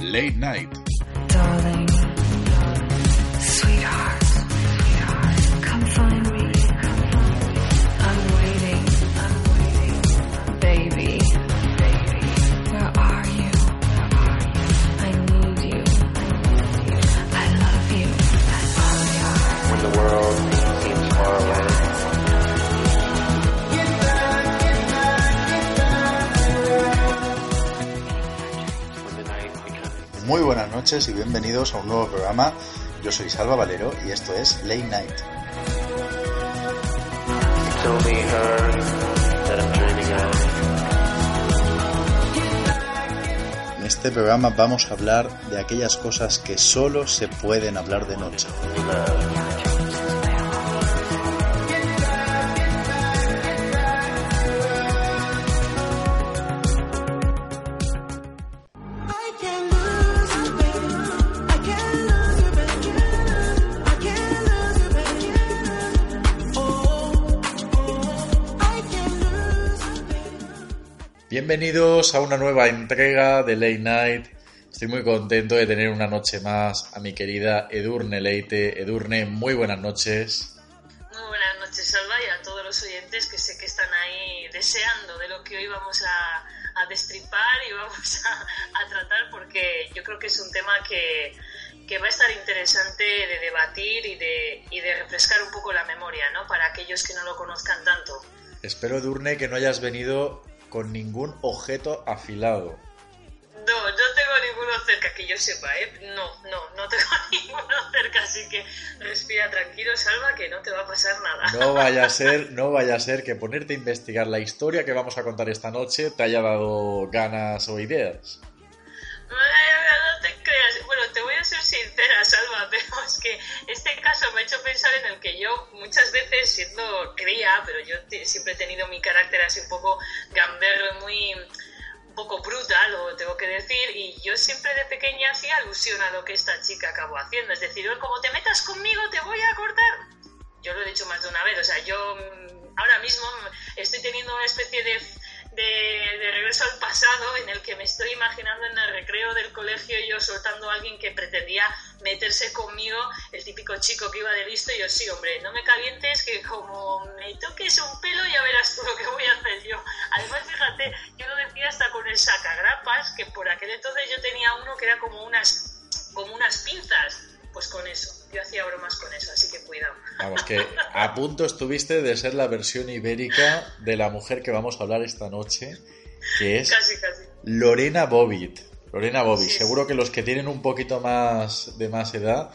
Late Night. Darling, noches y bienvenidos a un nuevo programa. Yo soy Salva Valero y esto es Late Night. En este programa vamos a hablar de aquellas cosas que solo se pueden hablar de noche. Bienvenidos a una nueva entrega de Late Night. Estoy muy contento de tener una noche más a mi querida Edurne Leite. Edurne, muy buenas noches. Muy buenas noches, Salva, y a todos los oyentes que sé que están ahí deseando de lo que hoy vamos a, a destripar y vamos a, a tratar, porque yo creo que es un tema que, que va a estar interesante de debatir y de, y de refrescar un poco la memoria, ¿no? Para aquellos que no lo conozcan tanto. Espero, Edurne, que no hayas venido con ningún objeto afilado. No, no tengo ninguno cerca que yo sepa, ¿eh? No, no, no tengo ninguno cerca, así que respira tranquilo, Salva, que no te va a pasar nada. No vaya a ser, no vaya a ser que ponerte a investigar la historia que vamos a contar esta noche te haya dado ganas o ideas. No te creas. Bueno, te voy a ser sincera, Salva, pero es que este caso me ha hecho pensar en el que yo muchas veces, siendo cría, pero yo siempre he tenido mi carácter así un poco gamberro y muy un poco brutal, lo tengo que decir, y yo siempre de pequeña hacía alusión a lo que esta chica acabó haciendo. Es decir, "Oye, como te metas conmigo, te voy a cortar. Yo lo he dicho más de una vez, o sea, yo mm, ahora mismo estoy teniendo una especie de, de, regreso al pasado en el que me estoy imaginando en el recreo del colegio yo soltando a alguien que pretendía meterse conmigo, el típico chico que iba de listo, y yo sí, hombre, no me calientes que como me toques un pelo ya verás tú lo que voy a hacer yo. Además, fíjate, yo lo decía hasta con el sacagrapas, que por aquel entonces yo tenía uno que era como unas, como unas pinzas, pues con eso, yo hacía bromas con eso, así que cuidado. Vamos, que a punto estuviste de ser la versión ibérica de la mujer que vamos a hablar esta noche, que es Casi, casi. Lorena Bobbitt. Lorena Bobbitt, Sí, seguro que los que tienen un poquito más de más edad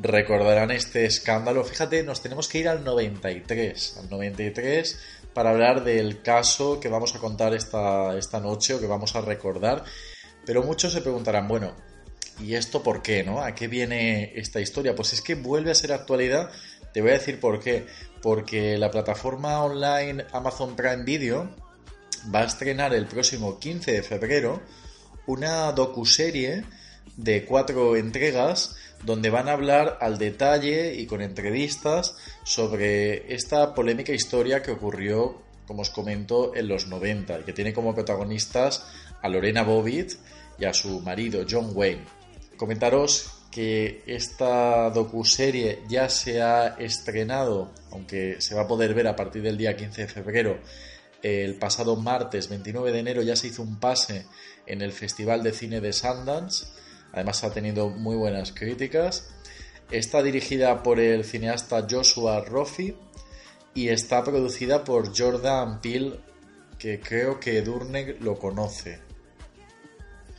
recordarán este escándalo. Fíjate, nos tenemos que ir al 93, al 93 para hablar del caso que vamos a contar esta, esta noche o que vamos a recordar. Pero muchos se preguntarán, bueno, ¿y esto por qué, no? ¿A qué viene esta historia? Pues es que vuelve a ser actualidad. Te voy a decir por qué. Porque la plataforma online Amazon Prime Video va a estrenar el próximo 15 de febrero una docuserie de cuatro entregas donde van a hablar al detalle y con entrevistas sobre esta polémica historia que ocurrió, como os comento, en los 90 y que tiene como protagonistas a Lorena Bobbitt y a su marido John Wayne. Comentaros que esta docuserie ya se ha estrenado, aunque se va a poder ver a partir del día 15 de febrero, el pasado martes 29 de enero ya se hizo un pase en el Festival de Cine de Sundance. Además ha tenido muy buenas críticas. Está dirigida por el cineasta Joshua Rofi y está producida por Jordan Peele, que creo que Durne lo conoce.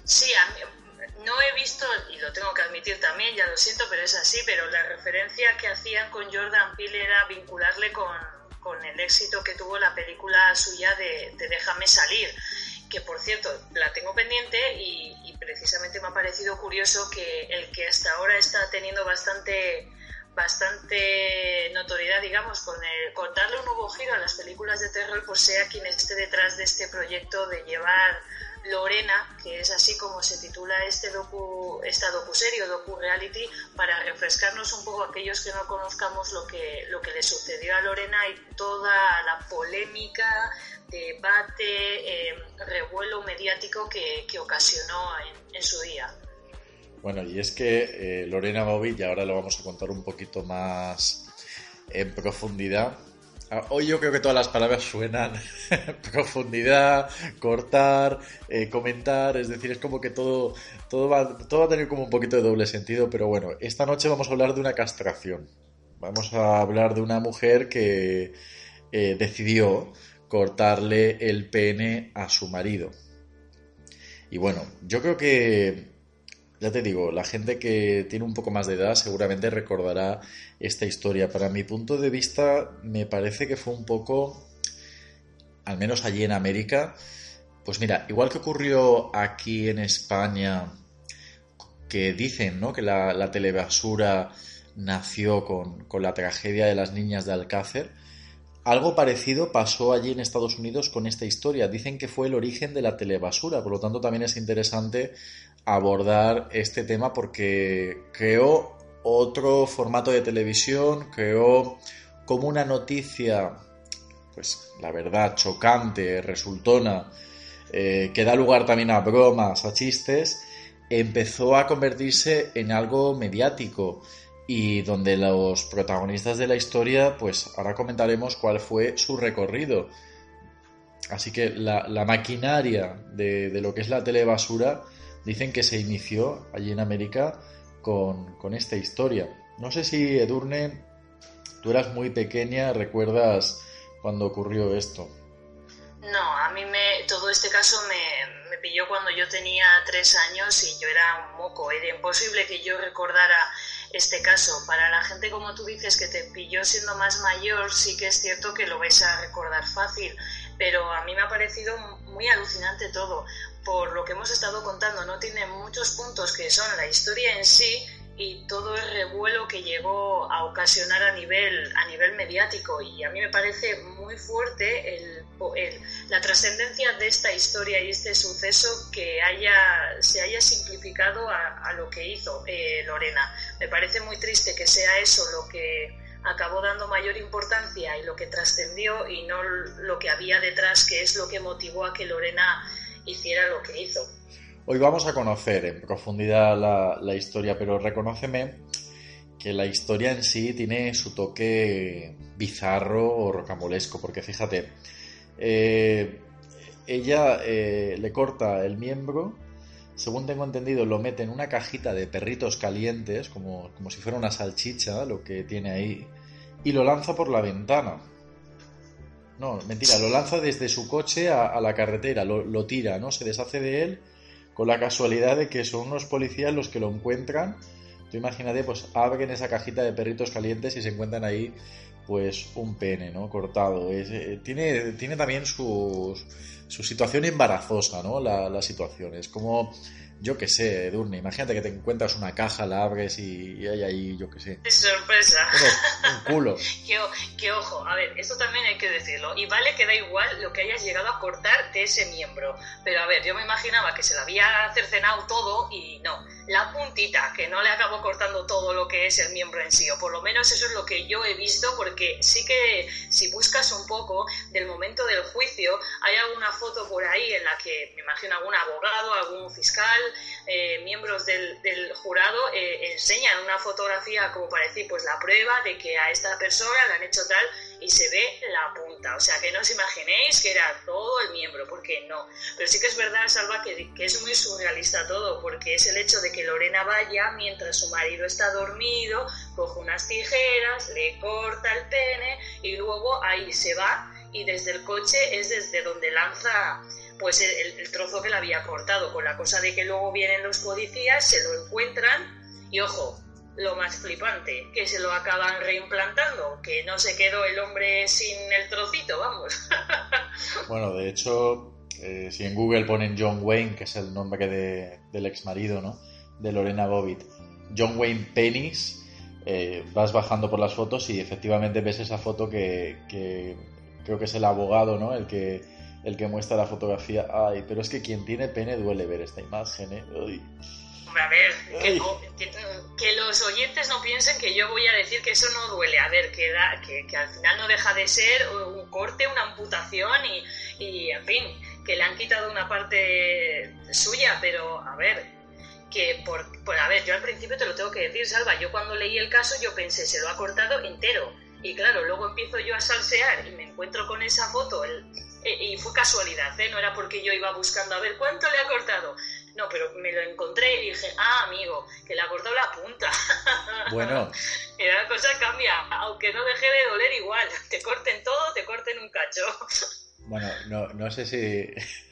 Sí, a mí- no he visto, y lo tengo que admitir también, ya lo siento, pero es así, pero la referencia que hacían con Jordan Peele era vincularle con, con el éxito que tuvo la película suya de, de Déjame salir, que por cierto la tengo pendiente y, precisamente me ha parecido curioso que el que hasta ahora está teniendo bastante bastante notoriedad, digamos, con, el, con darle un nuevo giro a las películas de terror, pues sea quien esté detrás de este proyecto de llevar Lorena, que es así como se titula este docu, esta docuserie o docu-reality, para refrescarnos un poco a aquellos que no conozcamos lo que, lo que le sucedió a Lorena y toda la polémica, debate, eh, revuelo mediático que, que ocasionó en, su día. Bueno, y es que eh, Lorena Bobbitt, y ahora lo vamos a contar un poquito más en profundidad. Ah, Hoy yo creo que todas las palabras suenan profundidad, cortar, eh, comentar, es decir, es como que todo, todo, va, todo va a tener como un poquito de doble sentido, pero bueno, esta noche vamos a hablar de una castración. Vamos a hablar de una mujer que eh, decidió cortarle el pene a su marido. Y bueno, yo creo que ya te digo, la gente que tiene un poco más de edad seguramente recordará esta historia. Para mi punto de vista, me parece que fue un poco, al menos allí en América, pues mira, igual que ocurrió aquí en España, que dicen, ¿no? Que la, la telebasura nació con, con la tragedia de las niñas de Alcácer. Algo parecido pasó allí en Estados Unidos con esta historia. Dicen que fue el origen de la telebasura, por lo tanto también es interesante abordar este tema porque creó otro formato de televisión, creó como una noticia, pues la verdad, chocante, resultona, eh, que da lugar también a bromas, a chistes, empezó a convertirse en algo mediático y donde los protagonistas de la historia, pues ahora comentaremos cuál fue su recorrido. Así que la, maquinaria de, de, lo que es la telebasura dicen que se inició allí en América con, con esta historia. No sé si Edurne, tú eras muy pequeña, recuerdas cuando ocurrió esto. No, a mí me, todo este caso me, me pilló cuando yo tenía tres años y yo era un moco. Era imposible que yo recordara este caso. Para la gente, como tú dices, que te pilló siendo más mayor, sí que es cierto que lo vais a recordar fácil. Pero a mí me ha parecido muy alucinante todo. Por lo que hemos estado contando, no tiene muchos puntos que son la historia en sí y todo el revuelo que llegó a ocasionar a nivel, a nivel mediático. Y a mí me parece muy fuerte el, el, la trascendencia de esta historia y este suceso que haya, se haya simplificado a, a lo que hizo eh, Lorena. Me parece muy triste que sea eso lo que acabó dando mayor importancia y lo que trascendió y no lo que había detrás, que es lo que motivó a que Lorena hiciera lo que hizo. Hoy vamos a conocer en profundidad la, historia, pero reconóceme que la historia en sí tiene su toque bizarro o rocambolesco, porque fíjate, eh, ella eh, le corta el miembro, según tengo entendido, lo mete en una cajita de perritos calientes, como, como si fuera una salchicha, lo que tiene ahí, y lo lanza por la ventana. No, mentira, lo lanza desde su coche a, la carretera, lo, lo tira, ¿no? Se deshace de él con la casualidad de que son unos policías los que lo encuentran. Tú imagínate, pues abren esa cajita de perritos calientes y se encuentran ahí, pues, un pene, ¿no? Cortado. Eh, tiene, tiene también su, su situación embarazosa, ¿no? La, la situación. Es como, yo qué sé, Edurne, imagínate que te encuentras una caja, la abres y, y hay ahí, yo qué sé. Es sorpresa. Bueno, un culo. que, que, ojo, a ver, esto también hay que decirlo. Y vale que da igual lo que hayas llegado a cortar de ese miembro. Pero a ver, yo me imaginaba que se lo había cercenado todo y no. La puntita, que no le acabó cortando todo lo que es el miembro en sí. O por lo menos eso es lo que yo he visto, porque sí que si buscas un poco del momento del juicio, hay alguna foto por ahí en la que me imagino algún abogado, algún fiscal, eh, miembros del, del jurado eh, enseñan una fotografía como para decir, pues la prueba de que a esta persona le han hecho tal y se ve la punta. O sea, que no os imaginéis que era todo el miembro, porque no. Pero sí que es verdad, Salva, que, que es muy surrealista todo, porque es el hecho de que Lorena vaya mientras su marido está dormido, coge unas tijeras, le corta el pene y luego ahí se va y desde el coche es desde donde lanza pues el, el, trozo que le había cortado, con la cosa de que luego vienen los policías, se lo encuentran y ojo, lo más flipante, que se lo acaban reimplantando, que no se quedó el hombre sin el trocito, vamos. bueno, de hecho, eh, si en Google ponen John Wayne, que es el nombre de, del ex marido, ¿no? De Lorena Bobbitt, John Wayne Pennis, eh, vas bajando por las fotos y efectivamente ves esa foto que, que creo que es el abogado, ¿no? El que el que muestra la fotografía. Ay, pero es que quien tiene pene duele ver esta imagen, ¿eh? Ay. Hombre, a ver, que, que, que, los oyentes no piensen que yo voy a decir que eso no duele. A ver, que, da, que, que al final no deja de ser un corte, una amputación y, y, en fin, que le han quitado una parte suya, pero a ver, que por, por, a ver, yo al principio te lo tengo que decir, Salva, yo cuando leí el caso yo pensé, se lo ha cortado entero. Y claro, luego empiezo yo a salsear y me encuentro con esa foto, el- e- y fue casualidad, ¿eh? no era porque yo iba buscando a ver cuánto le ha cortado. No, pero me lo encontré y dije, ah, amigo, que le ha cortado la punta. Bueno, y la cosa cambia, aunque no deje de doler igual. Te corten todo, te corten un cacho. bueno, no, no sé si.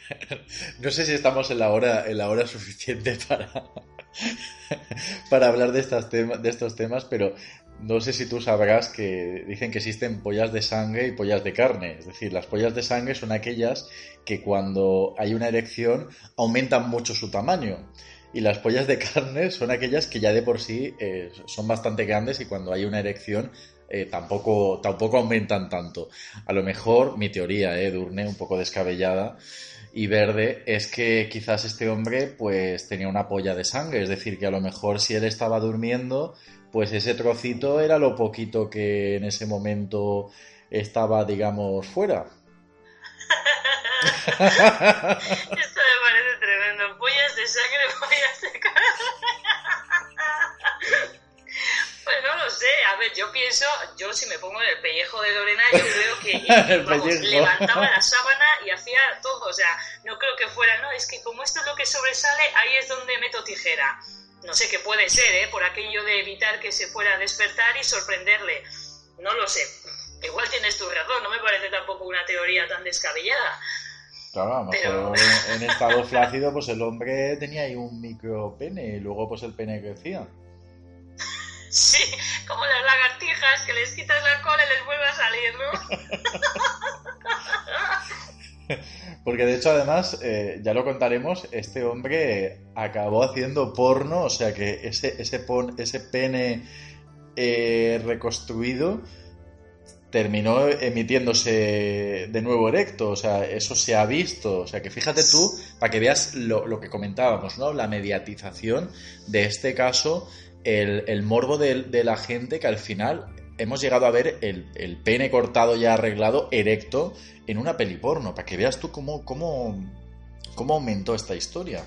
No sé si estamos en la hora, en la hora suficiente para, para hablar de, estas tema- de estos temas, pero no sé si tú sabrás que dicen que existen pollas de sangre y pollas de carne. Es decir, las pollas de sangre son aquellas que cuando hay una erección aumentan mucho su tamaño. Y las pollas de carne son aquellas que ya de por sí eh, son bastante grandes y cuando hay una erección eh, tampoco, tampoco aumentan tanto. A lo mejor mi teoría, eh, Durne, un poco descabellada y verde, es que quizás este hombre pues tenía una polla de sangre. Es decir, que a lo mejor si él estaba durmiendo, pues ese trocito era lo poquito que en ese momento estaba, digamos, fuera. pienso, yo si me pongo en el pellejo de Lorena, yo creo que vamos, levantaba la sábana y hacía todo, o sea, no creo que fuera, no, es que como esto es lo que sobresale, ahí es donde meto tijera. No sé qué puede ser, ¿eh? Por aquello de evitar que se fuera a despertar y sorprenderle. No lo sé. Igual tienes tu razón, no me parece tampoco una teoría tan descabellada. Claro, a lo Pero- mejor en estado flácido, pues el hombre tenía ahí un micro pene y luego pues el pene crecía. Sí, como las lagartijas que les quitas la cola y les vuelve a salir, ¿no? Porque de hecho, además, eh, ya lo contaremos, este hombre acabó haciendo porno, o sea que ese, ese, pon- ese pene eh, reconstruido terminó emitiéndose de nuevo erecto, o sea, eso se ha visto, o sea que fíjate tú, para que veas lo, lo que comentábamos, ¿no? La mediatización de este caso, el, morbo de, la gente que al final hemos llegado a ver el, pene cortado ya arreglado, erecto, en una peli porno, para que veas tú cómo, cómo, cómo aumentó esta historia.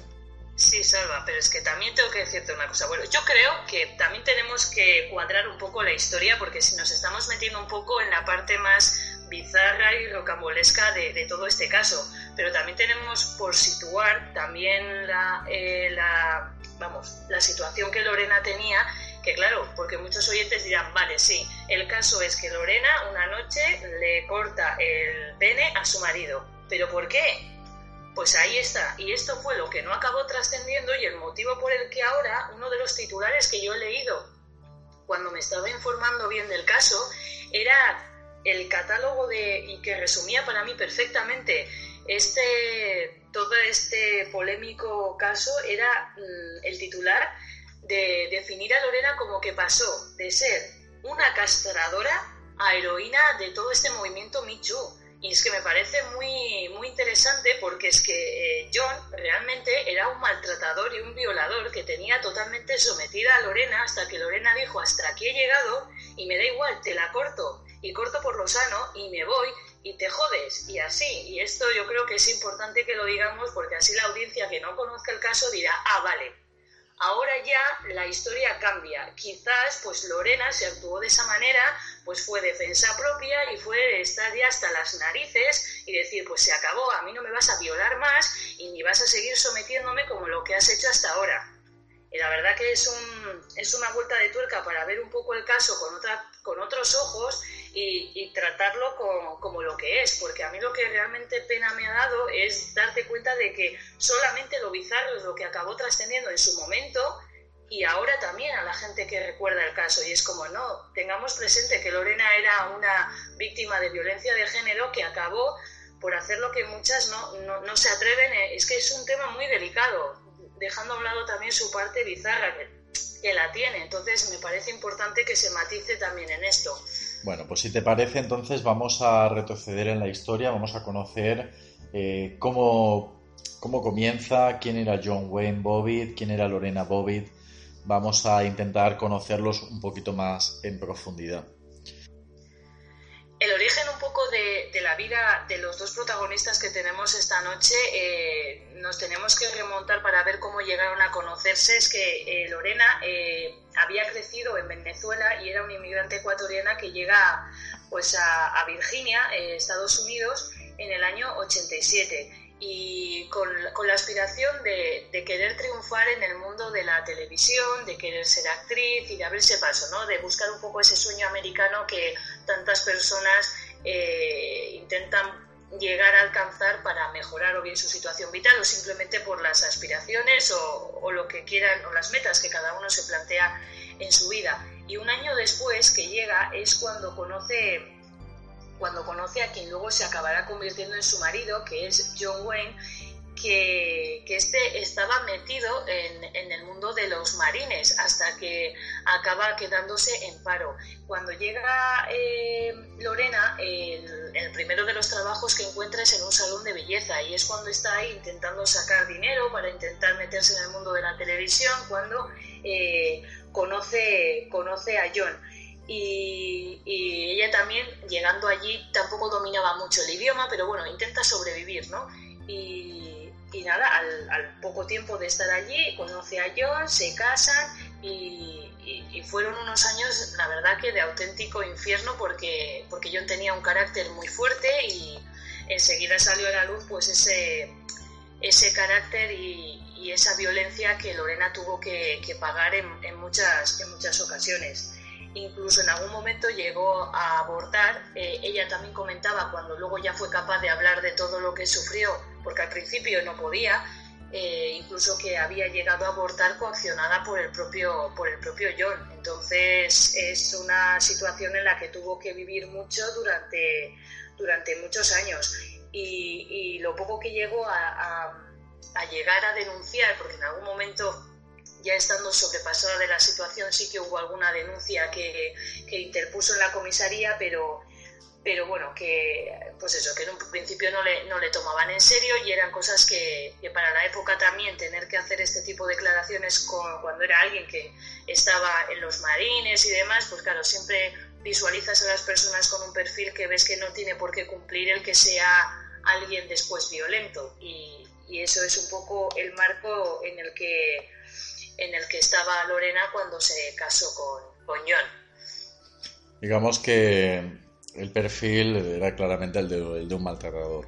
Sí, Salva, pero es que también tengo que decirte una cosa. Bueno, yo creo que también tenemos que cuadrar un poco la historia porque si nos estamos metiendo un poco en la parte más bizarra y rocambolesca de, todo este caso, pero también tenemos por situar también la, eh, la, vamos, la situación que Lorena tenía, que claro, porque muchos oyentes dirán, vale, sí, el caso es que Lorena una noche le corta el pene a su marido, pero ¿por qué? Pues ahí está, y esto fue lo que no acabó trascendiendo y el motivo por el que ahora uno de los titulares que yo he leído cuando me estaba informando bien del caso era el catálogo de y que resumía para mí perfectamente este todo este polémico caso era mm, el titular de definir a Lorena como que pasó de ser una castradora a heroína de todo este movimiento Me Too. Y es que me parece muy, muy interesante porque es que eh, John realmente era un maltratador y un violador que tenía totalmente sometida a Lorena hasta que Lorena dijo hasta aquí he llegado y me da igual, te la corto y corto por lo sano y me voy y te jodes y así. Y esto yo creo que es importante que lo digamos porque así la audiencia que no conozca el caso dirá, ah, vale, ahora ya la historia cambia. Quizás, pues Lorena se actuó de esa manera, pues fue defensa propia y fue estar ya hasta las narices y decir, pues se acabó, a mí no me vas a violar más y ni vas a seguir sometiéndome como lo que has hecho hasta ahora. Y la verdad que es, un, es una vuelta de tuerca para ver un poco el caso con, otra, con otros ojos y, tratarlo como, lo que es, porque a mí lo que realmente pena me ha dado es darte cuenta de que solamente lo bizarro es lo que acabó trascendiendo en su momento y ahora también a la gente que recuerda el caso. Y es como, no, tengamos presente que Lorena era una víctima de violencia de género que acabó por hacer lo que muchas no, no, no se atreven. Es que es un tema muy delicado, dejando a un lado también su parte bizarra, que, que la tiene. Entonces me parece importante que se matice también en esto. Bueno, pues si te parece, entonces vamos a retroceder en la historia, vamos a conocer eh, cómo, cómo comienza, quién era John Wayne Bobbitt, quién era Lorena Bobbitt. Vamos a intentar conocerlos un poquito más en profundidad. El origen un poco de, la vida de los dos protagonistas que tenemos esta noche, eh, nos tenemos que remontar para ver cómo llegaron a conocerse. Es que eh, Lorena eh, había crecido en Venezuela y era una inmigrante ecuatoriana que llega pues, a, a Virginia, Estados Unidos, en el año 87 y con, con la aspiración de, querer triunfar en el mundo de la televisión, de querer ser actriz y de abrirse paso, ¿no? de buscar un poco ese sueño americano que tantas personas eh, intentan llegar a alcanzar para mejorar o bien su situación vital o simplemente por las aspiraciones o, o lo que quieran o las metas que cada uno se plantea en su vida. Y un año después que llega es cuando conoce cuando conoce a quien luego se acabará convirtiendo en su marido, que es John Wayne, que, que este estaba metido en, el mundo de los marines hasta que acaba quedándose en paro. Cuando llega eh, Lorena, el, el, primero de los trabajos que encuentra es en un salón de belleza y es cuando está ahí intentando sacar dinero para intentar meterse en el mundo de la televisión, cuando eh, conoce, conoce a John. Y, ella también, llegando allí, tampoco dominaba mucho el idioma, pero bueno, intenta sobrevivir, ¿no? Y, nada, al, poco tiempo de estar allí, conoce a John, se casan y, fueron unos años, la verdad, que de auténtico infierno porque, porque John tenía un carácter muy fuerte y enseguida salió a la luz pues ese, ese carácter y, esa violencia que Lorena tuvo que, pagar en, muchas, en muchas ocasiones incluso en algún momento llegó a abortar. Eh, ella también comentaba cuando luego ya fue capaz de hablar de todo lo que sufrió, porque al principio no podía, eh, incluso que había llegado a abortar coaccionada por el propio por el propio John. Entonces es una situación en la que tuvo que vivir mucho durante durante muchos años y, lo poco que llegó a llegar a denunciar, porque en algún momento ya estando sobrepasada de la situación, sí que hubo alguna denuncia que, que interpuso en la comisaría, pero, pero bueno, que pues eso, que en un principio no le, no le tomaban en serio y eran cosas que, para la época también tener que hacer este tipo de declaraciones con, cuando era alguien que estaba en los marines y demás, pues claro, siempre visualizas a las personas con un perfil que ves que no tiene por qué cumplir el que sea alguien después violento. Y, y eso es un poco el marco en el que en el que estaba Lorena cuando se casó con, con John. Digamos que el perfil era claramente el de, el de un maltratador.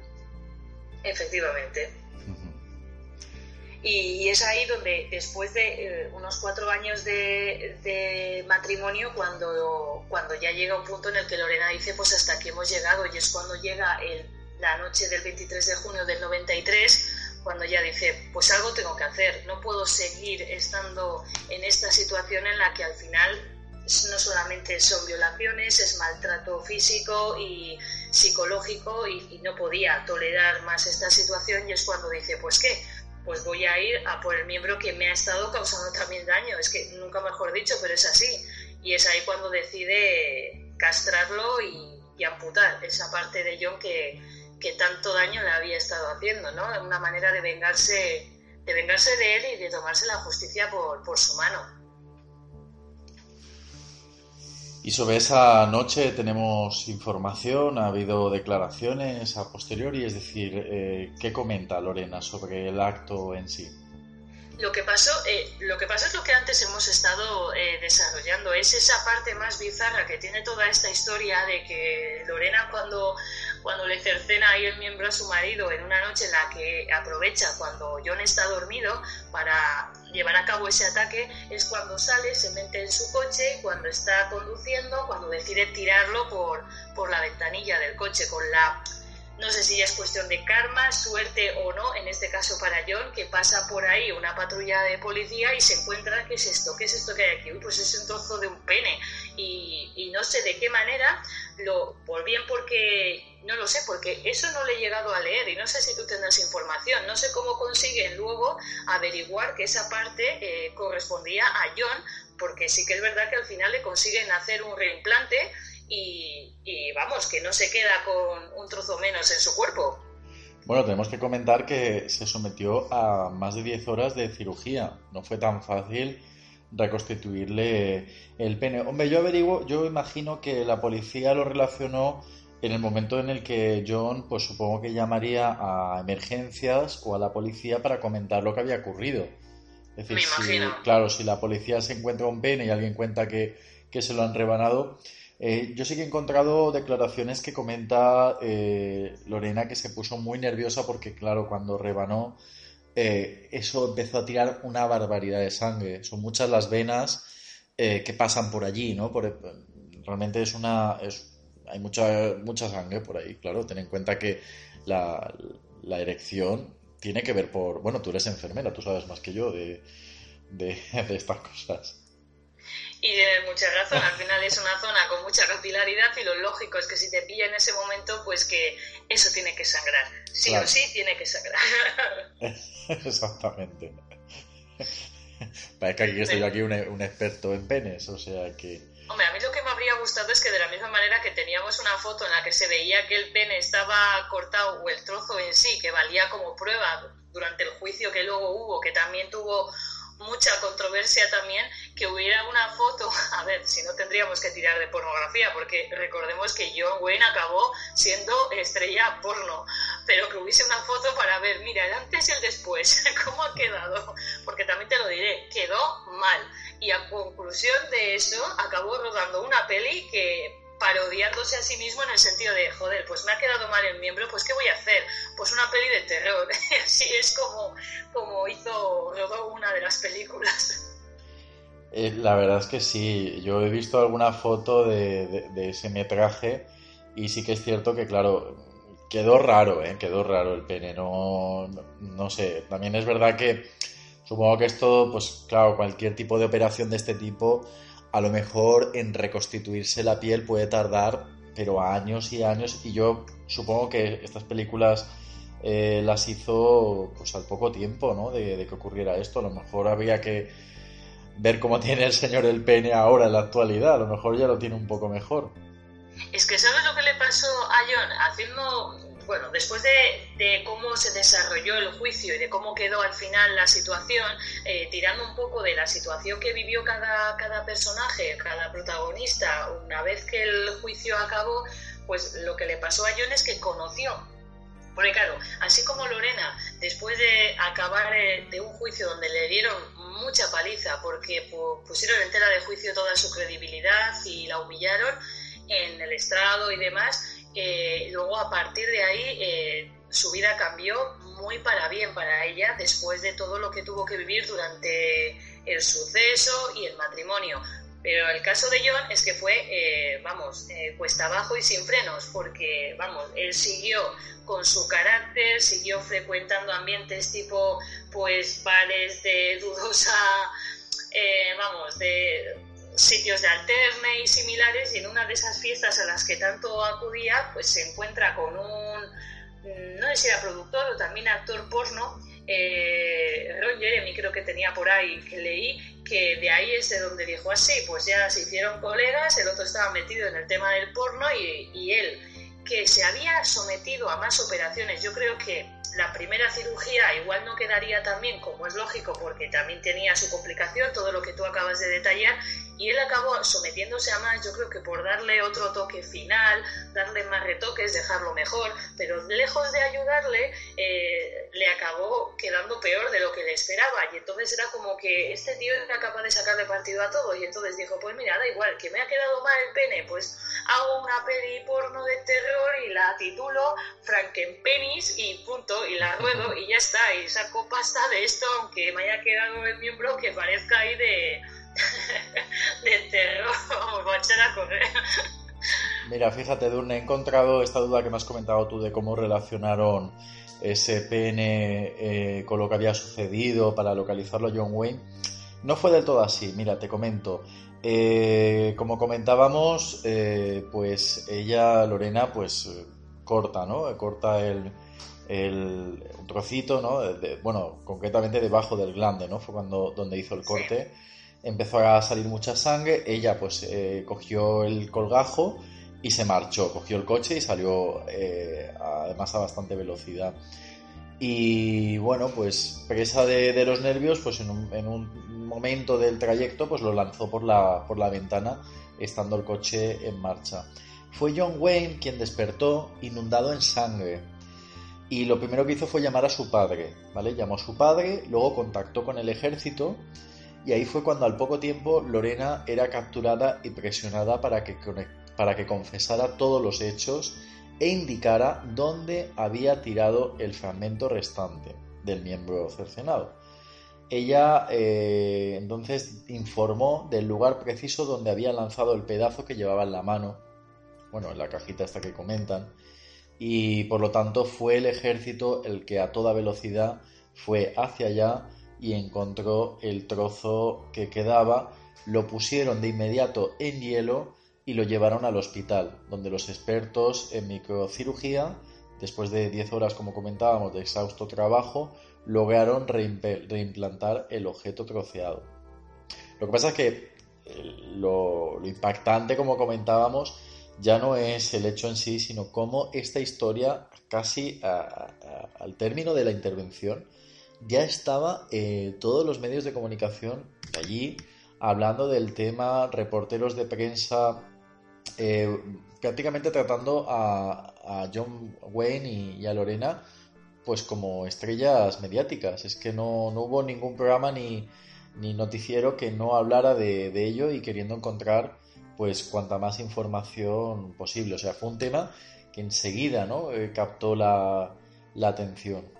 Efectivamente. Uh -huh. y, y, es ahí donde después de eh, unos cuatro años de, de, matrimonio, cuando, cuando ya llega un punto en el que Lorena dice, pues hasta aquí hemos llegado, y es cuando llega el, la noche del 23 de junio del 93, cuando ya dice, pues algo tengo que hacer, no puedo seguir estando en esta situación en la que al final no solamente son violaciones, es maltrato físico y psicológico y, no podía tolerar más esta situación y es cuando dice, pues qué, pues voy a ir a por el miembro que me ha estado causando también daño, es que nunca mejor dicho, pero es así. Y es ahí cuando decide castrarlo y, y amputar esa parte de John que, que tanto daño le había estado haciendo, ¿no? Una manera de vengarse, de vengarse de él y de tomarse la justicia por, por su mano. Y sobre esa noche tenemos información, ha habido declaraciones a posteriori, es decir, eh, ¿qué comenta Lorena sobre el acto en sí? Lo que pasó, eh, lo que pasa es lo que antes hemos estado eh, desarrollando, es esa parte más bizarra que tiene toda esta historia de que Lorena cuando, cuando le cercena ahí el miembro a su marido en una noche en la que aprovecha cuando John está dormido para llevar a cabo ese ataque, es cuando sale, se mete en su coche, cuando está conduciendo, cuando decide tirarlo por, por la ventanilla del coche con la no sé si ya es cuestión de karma, suerte o no, en este caso para John, que pasa por ahí una patrulla de policía y se encuentra, ¿qué es esto? ¿Qué es esto que hay aquí? Uy, pues es un trozo de un pene. Y, y, no sé de qué manera, lo, por bien porque, no lo sé, porque eso no le he llegado a leer y no sé si tú tendrás información, no sé cómo consiguen luego averiguar que esa parte eh, correspondía a John, porque sí que es verdad que al final le consiguen hacer un reimplante y, y, vamos, que no se queda con un trozo menos en su cuerpo. Bueno, tenemos que comentar que se sometió a más de 10 horas de cirugía. No fue tan fácil reconstituirle el pene. Hombre, yo averiguo, yo imagino que la policía lo relacionó en el momento en el que John, pues supongo que llamaría a emergencias o a la policía para comentar lo que había ocurrido. Es decir, si- claro, si la policía se encuentra un pene y alguien cuenta que, que se lo han rebanado. eh, yo sí que he encontrado declaraciones que comenta eh, Lorena que se puso muy nerviosa porque, claro, cuando rebanó, eh, eso empezó a tirar una barbaridad de sangre. Son muchas las venas que pasan por allí, ¿no? Por- realmente es una... es- hay mucha, mucha sangre por ahí, claro. Ten en cuenta que la, la erección tiene que ver por... Bueno, tú eres enfermera, tú sabes más que yo de, de, de estas cosas. Y tienes mucha razón, al final es una zona con mucha capilaridad y lo lógico es que si te pilla en ese momento, pues que eso tiene que sangrar. Sí Claro. o sí tiene que sangrar. Exactamente. Parece que aquí estoy yo aquí un, un experto en penes, o sea que... Hombre, a mí lo que me habría gustado es que de la misma manera que teníamos una foto en la que se veía que el pene estaba cortado o el trozo en sí, que valía como prueba durante el juicio que luego hubo, que también tuvo mucha controversia también, que hubiera una foto, a ver, si no tendríamos que tirar de pornografía, porque recordemos que John Wayne acabó siendo estrella porno, pero que hubiese una foto para ver, mira, el antes y el después, cómo ha quedado, porque también te lo diré, quedó mal. Y a conclusión de eso, acabó rodando una peli que parodiándose a sí mismo en el sentido de, joder, pues me ha quedado mal el miembro, pues ¿qué voy a hacer? Pues una peli de terror. Así es como, como hizo, rodó una de las películas. Eh, la verdad es que sí, yo he visto alguna foto de, de- ese metraje y sí que es cierto que, claro, quedó raro, ¿eh? Quedó raro el pene, no, no, no sé. También es verdad que supongo que esto, pues claro, cualquier tipo de operación de este tipo, a lo mejor en reconstituirse la piel puede tardar, pero años y años. Y yo supongo que estas películas eh, las hizo pues al poco tiempo, ¿no? De, de que ocurriera esto. A lo mejor habría que ver cómo tiene el señor el pene ahora en la actualidad. A lo mejor ya lo tiene un poco mejor. Es que ¿sabes lo que le pasó a John? Haciendo, bueno, después de, cómo se desarrolló el juicio y de cómo quedó al final la situación, eh, tirando un poco de la situación que vivió cada, cada personaje, cada protagonista, una vez que el juicio acabó, pues lo que le pasó a John es que conoció. Porque claro, así como Lorena, después de acabar eh, de un juicio donde le dieron mucha paliza porque pu- pusieron en tela de juicio toda su credibilidad y la humillaron en el estrado y demás, eh, luego a partir de ahí eh, su vida cambió muy para bien para ella después de todo lo que tuvo que vivir durante el suceso y el matrimonio. Pero el caso de John es que fue, eh, vamos, cuesta abajo y sin frenos, porque, vamos, él siguió con su carácter, siguió frecuentando ambientes tipo, pues, bares de dudosa, vamos, de sitios de alterne y similares, y en una de esas fiestas a las que tanto acudía, pues se encuentra con un, no sé si era productor o también actor porno, eh, Ron Jeremy creo que tenía por ahí, que leí, que de ahí es de donde dijo así, pues ya se hicieron colegas, el otro estaba metido en el tema del porno y, y él, que se había sometido a más operaciones, yo creo que la primera cirugía igual no quedaría tan bien como es lógico porque también tenía su complicación, todo lo que tú acabas de detallar, y él acabó sometiéndose a más, yo creo que por darle otro toque final, darle más retoques, dejarlo mejor, pero lejos de ayudarle, eh, le acabó quedando peor de lo que le esperaba, y entonces era como que este tío era capaz de sacarle partido a todo, y entonces dijo, pues mira, da igual, que me ha quedado mal el pene, pues hago una peli porno de terror y la titulo Frankenpenis y punto, y la ruedo y ya está, y saco pasta de esto, aunque me haya quedado el miembro que parezca ahí de, de terror, va a correr. Mira, fíjate, Durne, he encontrado esta duda que me has comentado tú de cómo relacionaron ese pene eh, con lo que había sucedido para localizarlo a John Wayne. No fue del todo así, mira, te comento. Eh, como comentábamos, eh, pues ella, Lorena, pues corta, ¿no? Corta el, el un trocito, ¿no? De- bueno, concretamente debajo del glande, ¿no? Fue cuando donde hizo el corte. Empezó a salir mucha sangre. Ella, pues, eh, cogió el colgajo y se marchó. Cogió el coche y salió, eh, además, a bastante velocidad. Y bueno, pues presa de, de los nervios, pues en un, en un momento del trayecto, pues lo lanzó por la, por la ventana, estando el coche en marcha. fue John Wayne quien despertó inundado en sangre. Y lo primero que hizo fue llamar a su padre, ¿vale? Llamó a su padre, luego contactó con el ejército y ahí fue cuando al poco tiempo Lorena era capturada y presionada para que, para que confesara todos los hechos e indicara dónde había tirado el fragmento restante del miembro cercenado. Ella eh, entonces informó del lugar preciso donde había lanzado el pedazo que llevaba en la mano, bueno, en la cajita esta que comentan, y por lo tanto fue el ejército el que a toda velocidad fue hacia allá y encontró el trozo que quedaba, lo pusieron de inmediato en hielo y lo llevaron al hospital, donde los expertos en microcirugía, después de 10 horas, como comentábamos, de exhausto trabajo, lograron reimplantar el objeto troceado. Lo que pasa es que eh, lo, lo impactante, como comentábamos, ya no es el hecho en sí, sino cómo esta historia, casi a- a- al término de la intervención, ya estaba eh, todos los medios de comunicación allí hablando del tema, reporteros de prensa eh, prácticamente tratando a, a John Wayne y, y a Lorena pues como estrellas mediáticas. Es que no, no hubo ningún programa ni, ni noticiero que no hablara de, de ello y queriendo encontrar pues cuanta más información posible. O sea, fue un tema que enseguida ¿no? Eh, captó la, la atención.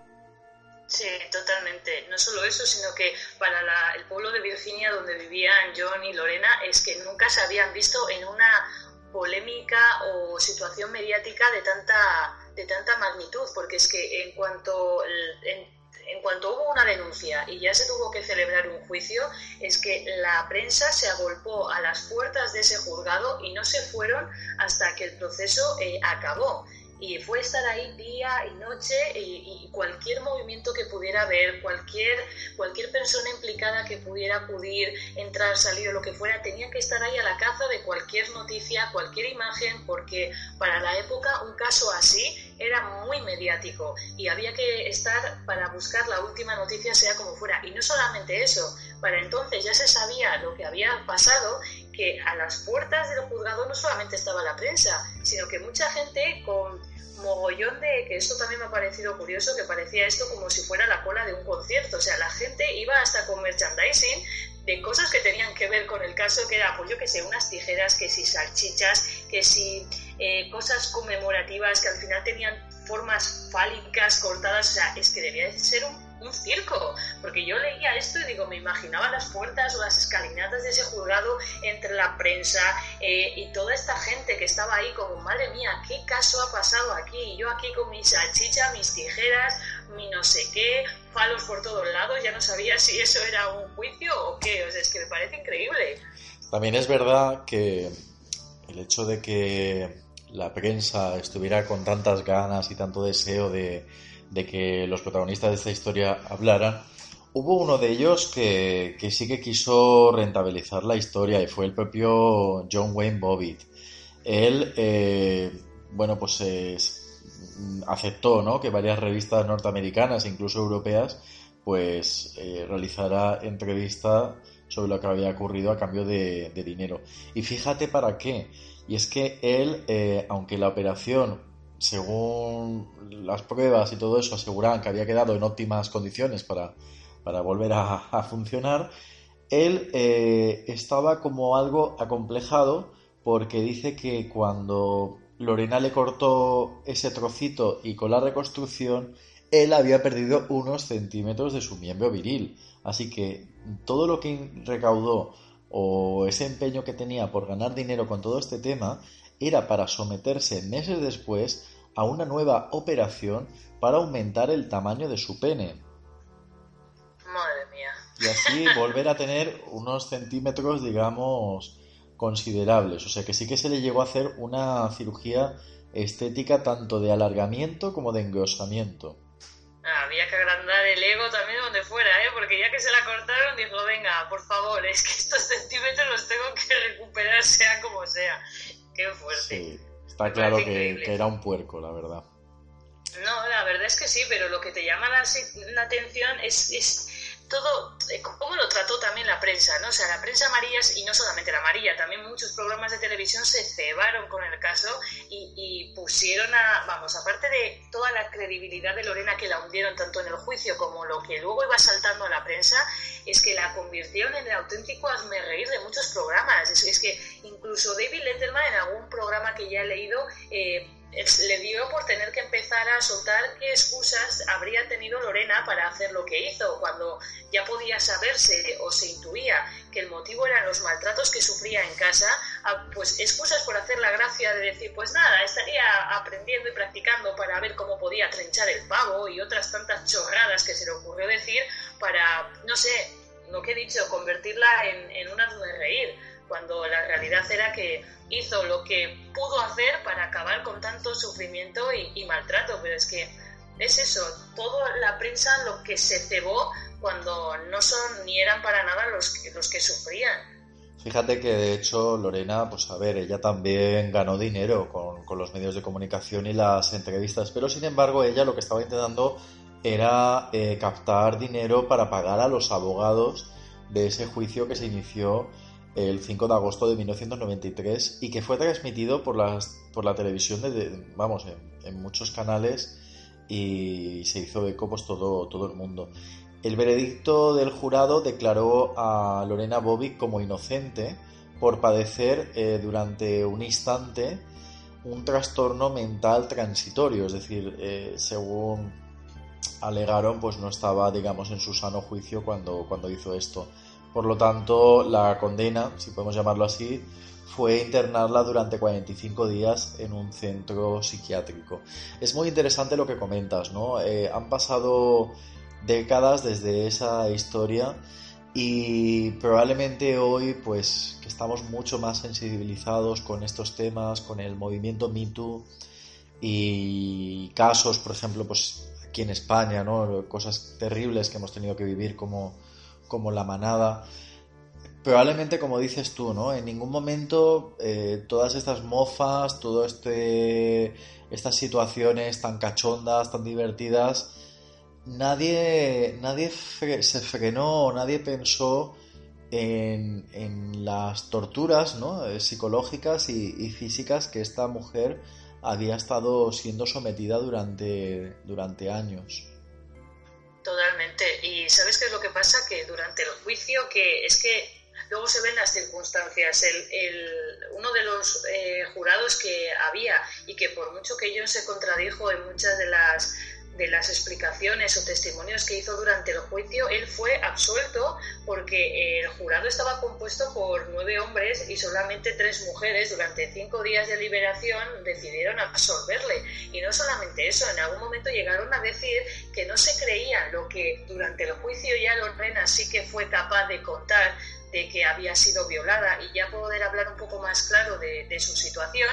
Sí, totalmente. No solo eso, sino que para la- el pueblo de Virginia donde vivían John y Lorena es que nunca se habían visto en una polémica o situación mediática de tanta, de tanta magnitud, porque es que en cuanto, en, en cuanto hubo una denuncia y ya se tuvo que celebrar un juicio, es que la prensa se agolpó a las puertas de ese juzgado y no se fueron hasta que el proceso eh, acabó y fue estar ahí día y noche y, cualquier movimiento que pudiera haber, cualquier, cualquier persona implicada que pudiera acudir, entrar, salir o lo que fuera, tenía que estar ahí a la caza de cualquier noticia, cualquier imagen, porque para la época un caso así era muy mediático y había que estar para buscar la última noticia sea como fuera. Y no solamente eso, para entonces ya se sabía lo que había pasado que a las puertas del juzgado no solamente estaba la prensa, sino que mucha gente con mogollón de, que esto también me ha parecido curioso, que parecía esto como si fuera la cola de un concierto, o sea, la gente iba hasta con merchandising de cosas que tenían que ver con el caso, que era, pues yo que sé, unas tijeras, que si salchichas, que si eh, cosas conmemorativas que al final tenían formas fálicas cortadas, o sea, es que debía de ser un, yo leía esto y digo, me imaginaba las puertas o las escalinatas de ese juzgado entre la prensa eh, y toda esta gente que estaba ahí como, madre mía, ¿qué caso ha pasado aquí? Y yo aquí con mi salchicha, mis tijeras, mi no sé qué, palos por todos lados, ya no sabía si eso era un juicio o qué, o sea, es que me parece increíble. También es verdad que el hecho de que la prensa estuviera con tantas ganas y tanto deseo de, de que los protagonistas de esta historia hablaran, hubo uno de ellos que, que sí que quiso rentabilizar la historia y fue el propio John Wayne Bobbitt. Él, eh, bueno, pues eh, aceptó ¿no? que varias revistas norteamericanas, incluso europeas, pues eh, realizara entrevista sobre lo que había ocurrido a cambio de, de dinero. Y fíjate para qué. Y es que él, eh, aunque la operación, según las pruebas y todo eso, aseguraban que había quedado en óptimas condiciones para, para volver a, funcionar, él eh, estaba como algo acomplejado porque dice que cuando Lorena le cortó ese trocito y con la reconstrucción, él había perdido unos centímetros de su miembro viril. Así que todo lo que recaudó o ese empeño que tenía por ganar dinero con todo este tema era para someterse meses después a una nueva operación para aumentar el tamaño de su pene. Y así volver a tener unos centímetros, digamos, considerables. O sea que sí que se le llegó a hacer una cirugía estética tanto de alargamiento como de engrosamiento. Ah, había que agrandar el ego también donde fuera, ¿eh? Porque ya que se la cortaron, dijo, venga, por favor, es que estos centímetros los tengo que recuperar sea como sea. Qué fuerte. Sí, está Me claro que, era un puerco, la verdad. No, la verdad es que sí, pero lo que te llama la, la atención es, es todo, eh, cómo lo trató también la prensa, ¿no? O sea, la prensa amarilla, y no solamente la amarilla, también muchos programas de televisión se cebaron con el caso y, pusieron a, vamos, aparte de toda la credibilidad de Lorena que la hundieron tanto en el juicio como lo que luego iba saltando a la prensa, es que la convirtieron en el auténtico hazme reír de muchos programas. Es, es que incluso David Letterman en algún programa que ya he leído, eh, le dio por tener que empezar a soltar qué excusas habría tenido Lorena para hacer lo que hizo, cuando ya podía saberse o se intuía que el motivo eran los maltratos que sufría en casa, ah, pues excusas por hacer la gracia de decir, pues nada, estaría aprendiendo y practicando para ver cómo podía trinchar el pavo y otras tantas chorradas que se le ocurrió decir para, no sé, lo que he dicho, convertirla en, en una de reír, cuando la realidad era que hizo lo que pudo hacer para acabar con tanto sufrimiento y, maltrato, pero es que es eso, toda la prensa lo que se cebó cuando no son ni eran para nada los que, los que sufrían. Fíjate que de hecho Lorena, pues a ver, ella también ganó dinero con, con los medios de comunicación y las entrevistas, pero sin embargo ella lo que estaba intentando era eh, captar dinero para pagar a los abogados de ese juicio que se inició el 5 de agosto de 1993 y que fue transmitido por, las, por la televisión, de, vamos, en, muchos canales y se hizo eco pues todo, todo el mundo. El veredicto del jurado declaró a Lorena Bobbitt como inocente por padecer eh, durante un instante un trastorno mental transitorio, es decir, eh, según alegaron, pues no estaba, digamos, en su sano juicio cuando, cuando hizo esto. Por lo tanto, la condena, si podemos llamarlo así, fue internarla durante 45 días en un centro psiquiátrico. Es muy interesante lo que comentas, ¿no? Eh, han pasado décadas desde esa historia y probablemente hoy, pues, que estamos mucho más sensibilizados con estos temas, con el movimiento Me Too y casos, por ejemplo, pues aquí en España, ¿no? Cosas terribles que hemos tenido que vivir como, como la manada. Probablemente, como dices tú, ¿no? En ningún momento eh, todas estas mofas, todo este, estas situaciones tan cachondas, tan divertidas, nadie, nadie se frenó, nadie pensó en, en las torturas, ¿no? Eh, psicológicas y, y físicas que esta mujer había estado siendo sometida durante, durante años. Totalmente. Y ¿sabes qué es lo que pasa? Que durante el juicio, que es que luego se ven las circunstancias. El, el- uno de los eh, jurados que había y que por mucho que John se contradijo en muchas de las de las explicaciones o testimonios que hizo durante el juicio, él fue absuelto porque el jurado estaba compuesto por nueve hombres y solamente tres mujeres. Durante cinco días de liberación decidieron absolverle. Y no solamente eso, en algún momento llegaron a decir que no se creían lo que durante el juicio ya Lorena sí que fue capaz de contar de que había sido violada y ya poder hablar un poco más claro de su situación,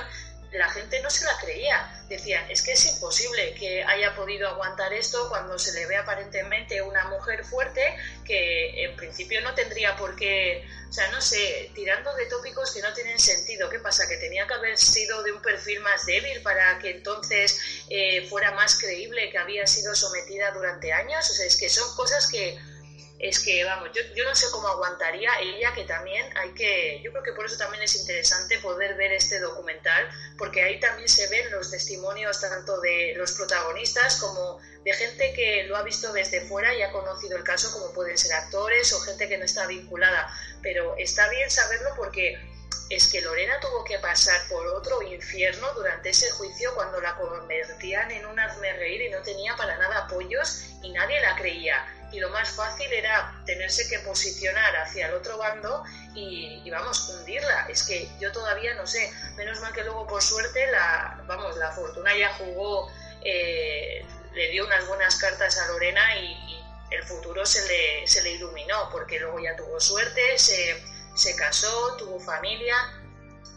la gente no se la creía. Decían, es que es imposible que haya podido aguantar esto cuando se le ve aparentemente una mujer fuerte que en principio no tendría por qué, o sea, no sé, tirando de tópicos que no tienen sentido. ¿Qué pasa? Que tenía que haber sido de un perfil más débil para que entonces eh, fuera más creíble que había sido sometida durante años. O sea, es que son cosas que es que, vamos, yo, yo no sé cómo aguantaría ella, que también hay que, yo creo que por eso también es interesante poder ver este documental, porque ahí también se ven los testimonios tanto de los protagonistas como de gente que lo ha visto desde fuera y ha conocido el caso, como pueden ser actores o gente que no está vinculada. Pero está bien saberlo porque es que Lorena tuvo que pasar por otro infierno durante ese juicio cuando la convertían en un hazme reír y no tenía para nada apoyos y nadie la creía. Y lo más fácil era tenerse que posicionar hacia el otro bando y, vamos, hundirla. Es que yo todavía no sé, menos mal que luego por suerte la, vamos, la fortuna ya jugó, eh, le dio unas buenas cartas a Lorena y, y el futuro se le, se le iluminó porque luego ya tuvo suerte, se, se casó, tuvo familia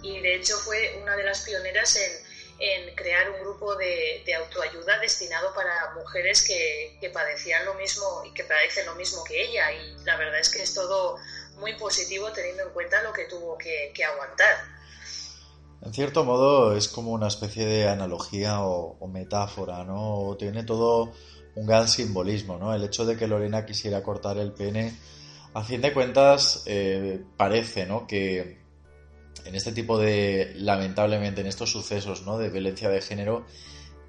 y de hecho fue una de las pioneras en, en crear un grupo de, de autoayuda destinado para mujeres que, que padecían lo mismo y que padecen lo mismo que ella y la verdad es que es todo muy positivo teniendo en cuenta lo que tuvo que, aguantar. En cierto modo es como una especie de analogía o, o metáfora, ¿no? Tiene todo un gran simbolismo, ¿no? El hecho de que Lorena quisiera cortar el pene, a fin de cuentas, eh, parece, ¿no? Que en este tipo de, lamentablemente, en estos sucesos, ¿no? De violencia de género,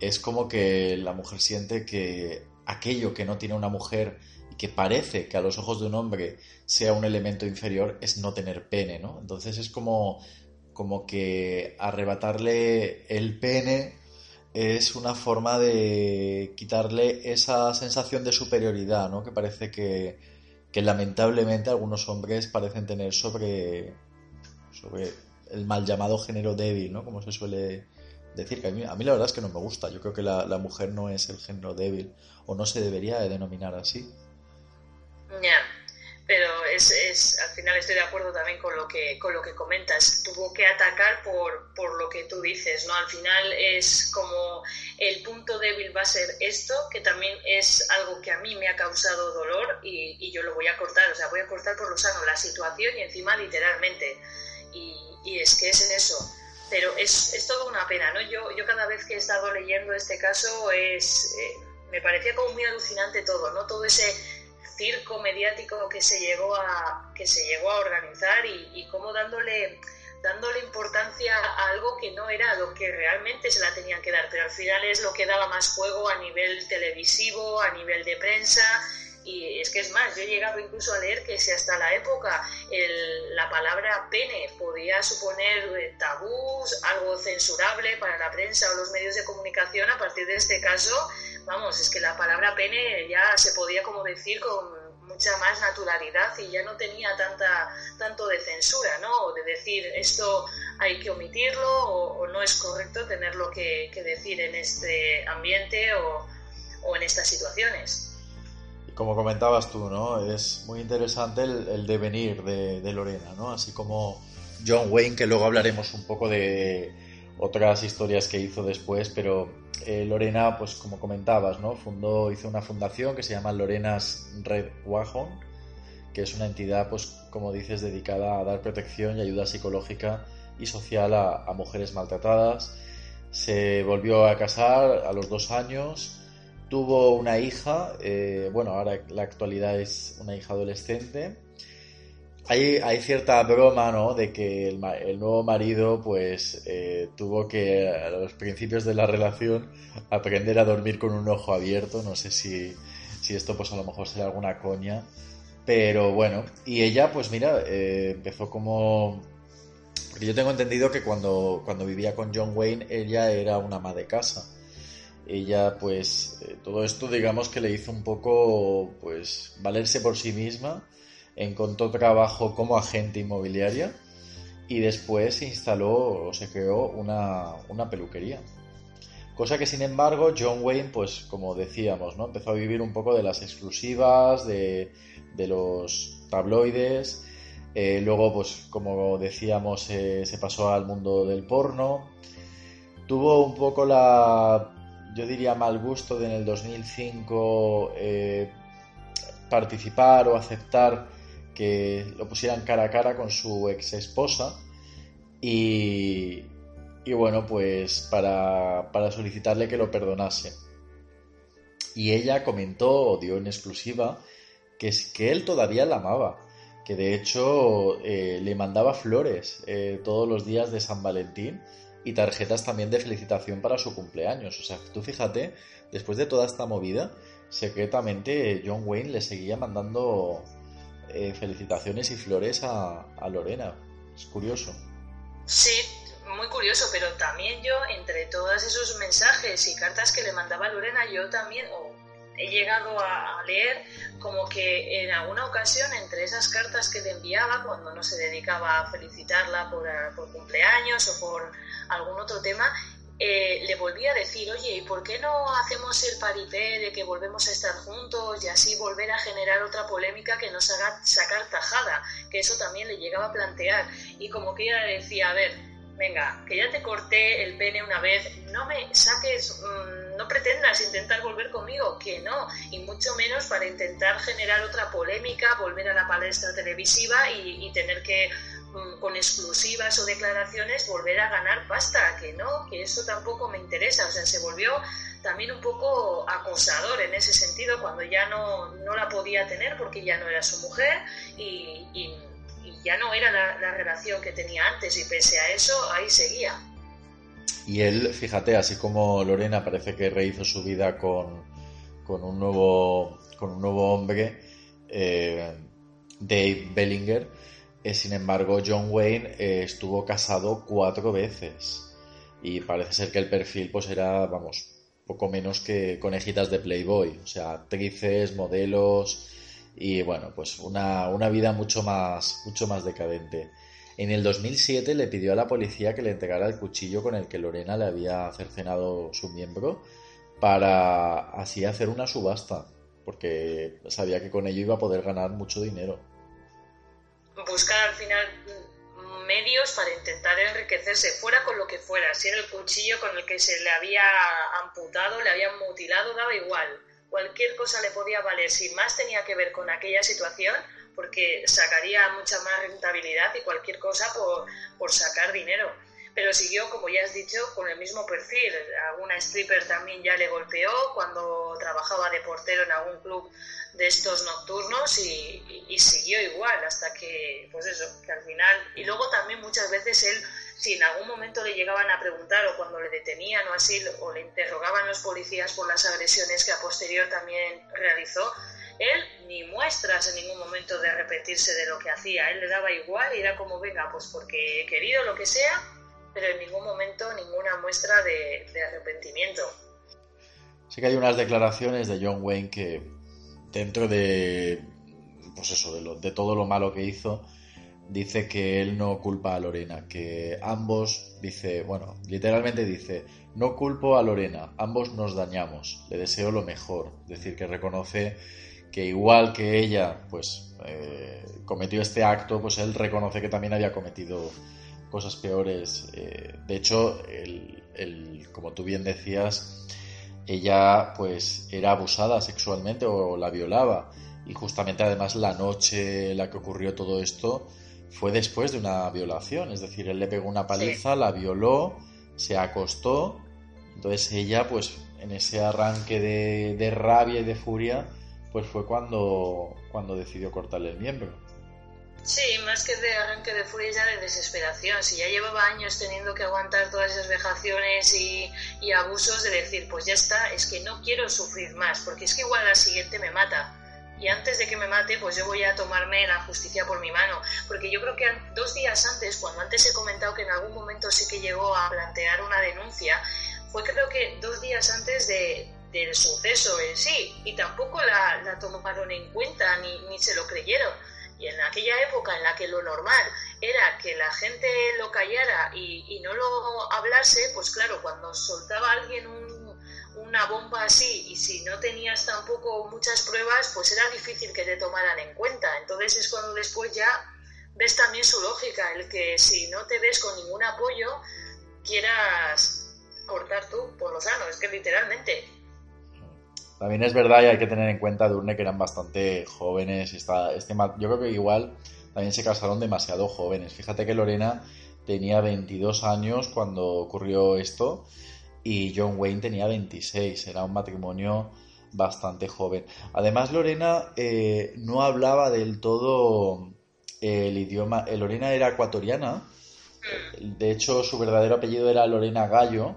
es como que la mujer siente que aquello que no tiene una mujer y que parece que a los ojos de un hombre sea un elemento inferior es no tener pene, ¿no? Entonces es como, como que arrebatarle el pene es una forma de quitarle esa sensación de superioridad, ¿no? Que parece que, que lamentablemente algunos hombres parecen tener sobre, sobre el mal llamado género débil, ¿no? Como se suele decir, que a mí, a mí la verdad es que no me gusta. Yo creo que la, mujer no es el género débil, o no se debería de denominar así. Ya, pero es, es, al final estoy de acuerdo también con lo que, con lo que comentas. Tuvo que atacar por, por lo que tú dices, ¿no? Al final es como el punto débil va a ser esto, que también es algo que a mí me ha causado dolor y yo lo voy a cortar, o sea, voy a cortar por lo sano la situación y encima literalmente. Y, y es que es eso. Pero es, es toda una pena, ¿no? Yo, yo cada vez que he estado leyendo este caso es... Eh, me parecía como muy alucinante todo, ¿no? Todo ese circo mediático que se llegó a, que se llegó a organizar y, y cómo dándole, dándole importancia a algo que no era lo que realmente se la tenían que dar, pero al final es lo que daba más juego a nivel televisivo, a nivel de prensa. Y es que es más, yo he llegado incluso a leer que si hasta la época el, la palabra pene podía suponer eh, tabús, algo censurable para la prensa o los medios de comunicación, a partir de este caso vamos, es que la palabra pene ya se podía como decir con mucha más naturalidad y ya no tenía tanta tanto de censura, ¿no? De decir esto hay que omitirlo o, no es correcto tenerlo que, que, decir en este ambiente o en estas situaciones. Como comentabas tú, ¿no? Es muy interesante el, devenir de, Lorena, ¿no? Así como John Wayne, que luego hablaremos un poco de otras historias que hizo después, pero eh, Lorena, pues como comentabas, ¿no? Fundó, hizo una fundación que se llama Lorena's Red Wagon, que es una entidad, pues como dices, dedicada a dar protección y ayuda psicológica y social a mujeres maltratadas. Se volvió a casar a los dos años, tuvo una hija, eh, bueno, ahora la actualidad es una hija adolescente. Hay, hay cierta broma, ¿no? De que el, el nuevo marido, pues, eh, tuvo que, a los principios de la relación, aprender a dormir con un ojo abierto. No sé si, si esto, pues, a lo mejor será alguna coña. Pero bueno, y ella, pues, mira, eh, empezó como. Porque yo tengo entendido que cuando, cuando vivía con John Wayne, ella era una ama de casa. Ella, pues, eh, todo esto, digamos que le hizo un poco, pues, valerse por sí misma encontró trabajo como agente inmobiliaria y después se instaló o se creó una, una, peluquería. Cosa que sin embargo John Wayne, pues como decíamos, ¿no? empezó a vivir un poco de las exclusivas, de, de los tabloides, eh, luego pues como decíamos eh, se pasó al mundo del porno, tuvo un poco la, yo diría mal gusto de en el 2005 eh, participar o aceptar que lo pusieran cara a cara con su ex esposa y, y bueno, pues para, para, solicitarle que lo perdonase. Y ella comentó o dio en exclusiva que, que él todavía la amaba, que de hecho eh, le mandaba flores eh, todos los días de San Valentín y tarjetas también de felicitación para su cumpleaños. O sea, tú fíjate, después de toda esta movida, secretamente John Wayne le seguía mandando eh, felicitaciones y flores a, a, Lorena. Es curioso. Sí, muy curioso, pero también yo, entre todos esos mensajes y cartas que le mandaba Lorena, yo también he llegado a, leer como que en alguna ocasión, entre esas cartas que le enviaba, cuando no se dedicaba a felicitarla por, por cumpleaños o por algún otro tema, eh, le volví a decir, oye, ¿y por qué no hacemos el paripé de que volvemos a estar juntos y así volver a generar otra polémica que nos haga sacar tajada? Que eso también le llegaba a plantear. Y como que ella decía, a ver, venga, que ya te corté el pene una vez, no me saques, mmm, no pretendas intentar volver conmigo, que no, y mucho menos para intentar generar otra polémica, volver a la palestra televisiva y, tener que mm, con exclusivas o declaraciones volver a ganar pasta, que no, que eso tampoco me interesa. O sea, se volvió también un poco acosador en ese sentido cuando ya no, no la podía tener porque ya no era su mujer y, ya no era la relación que tenía antes y pese a eso ahí seguía. Y él, fíjate, así como Lorena parece que rehizo su vida con, con un nuevo con un nuevo hombre, eh, Dave Bellinger, eh, sin embargo John Wayne eh, estuvo casado cuatro veces y parece ser que el perfil pues era, vamos, poco menos que conejitas de Playboy, o sea, actrices, modelos y bueno, pues una, una vida mucho más, mucho más decadente. En el 2007 le pidió a la policía que le entregara el cuchillo con el que Lorena le había cercenado su miembro para así hacer una subasta, porque sabía que con ello iba a poder ganar mucho dinero. buscar al final medios para intentar enriquecerse, fuera con lo que fuera, si era el cuchillo con el que se le había amputado, le habían mutilado, daba igual. Cualquier cosa le podía valer, si más tenía que ver con aquella situación, porque sacaría mucha más rentabilidad y cualquier cosa por, por sacar dinero. Pero siguió, como ya has dicho, con el mismo perfil. Alguna stripper también ya le golpeó cuando trabajaba de portero en algún club de estos nocturnos y, y- y siguió igual hasta que, pues eso, que al final. Y luego también muchas veces él, si en algún momento le llegaban a preguntar o cuando le detenían o así, o le interrogaban los policías por las agresiones que a posterior también realizó, él ni muestras en ningún momento de arrepentirse de lo que hacía. Él le daba igual y era como, venga, pues porque he querido lo que sea, pero en ningún momento ninguna muestra de, arrepentimiento. Sé que hay unas declaraciones de John Wayne que dentro de pues eso, de, lo- de todo lo malo que hizo, dice que él no culpa a Lorena, que ambos dice, bueno, literalmente dice, no culpo a Lorena, ambos nos dañamos, le deseo lo mejor, es decir, que reconoce que igual que ella, pues eh, cometió este acto, pues él reconoce que también había cometido cosas peores. Eh, de hecho, el, el- como tú bien decías, ella pues era abusada sexualmente o la violaba. Y justamente además la noche en la que ocurrió todo esto fue después de una violación, es decir, él le pegó una paliza, la violó, se acostó, entonces ella pues en ese arranque de, de rabia y de furia pues fue cuando, cuando decidió cortarle el miembro. Sí, más que de arranque de furia ya de desesperación. Si ya llevaba años teniendo que aguantar todas esas vejaciones y, y abusos, de decir, pues ya está, es que no quiero sufrir más, porque es que igual la siguiente me mata. Y antes de que me mate, pues yo voy a tomarme la justicia por mi mano. Porque yo creo que dos días antes, cuando antes he comentado que en algún momento sí que llegó a plantear una denuncia, fue creo que dos días antes de, del suceso en sí. Y tampoco la, tomaron en cuenta ni, ni se lo creyeron. Y en aquella época en la que lo normal era que la gente lo callara y, y no lo hablase, pues claro, cuando soltaba alguien un- una bomba así y si no tenías tampoco muchas pruebas, pues era difícil que te tomaran en cuenta. Entonces es cuando después ya ves también su lógica, el que si no te ves con ningún apoyo, quieras cortar tú por lo sano, es que literalmente. También es verdad y hay que tener en cuenta, Durne, que eran bastante jóvenes. Está, este, yo creo que igual también se casaron demasiado jóvenes. Fíjate que Lorena tenía 22 años cuando ocurrió esto y John Wayne tenía 26. Era un matrimonio bastante joven. Además, Lorena eh, no hablaba del todo el idioma. eh, Lorena era ecuatoriana. De hecho, su verdadero apellido era Lorena Gallo.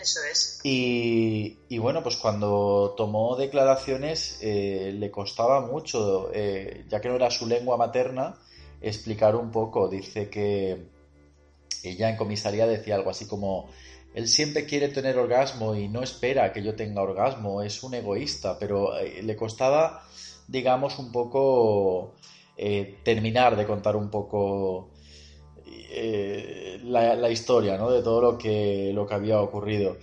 Eso es. Y, bueno, pues cuando tomó declaraciones eh, le costaba mucho, eh, ya que no era su lengua materna, explicar un poco. Dice que ella en comisaría decía algo así como, él siempre quiere tener orgasmo y no espera que yo tenga orgasmo, es un egoísta, pero eh, le costaba, digamos, un poco eh, terminar de contar un poco eh, la, la historia, ¿no? De todo lo que, lo que había ocurrido.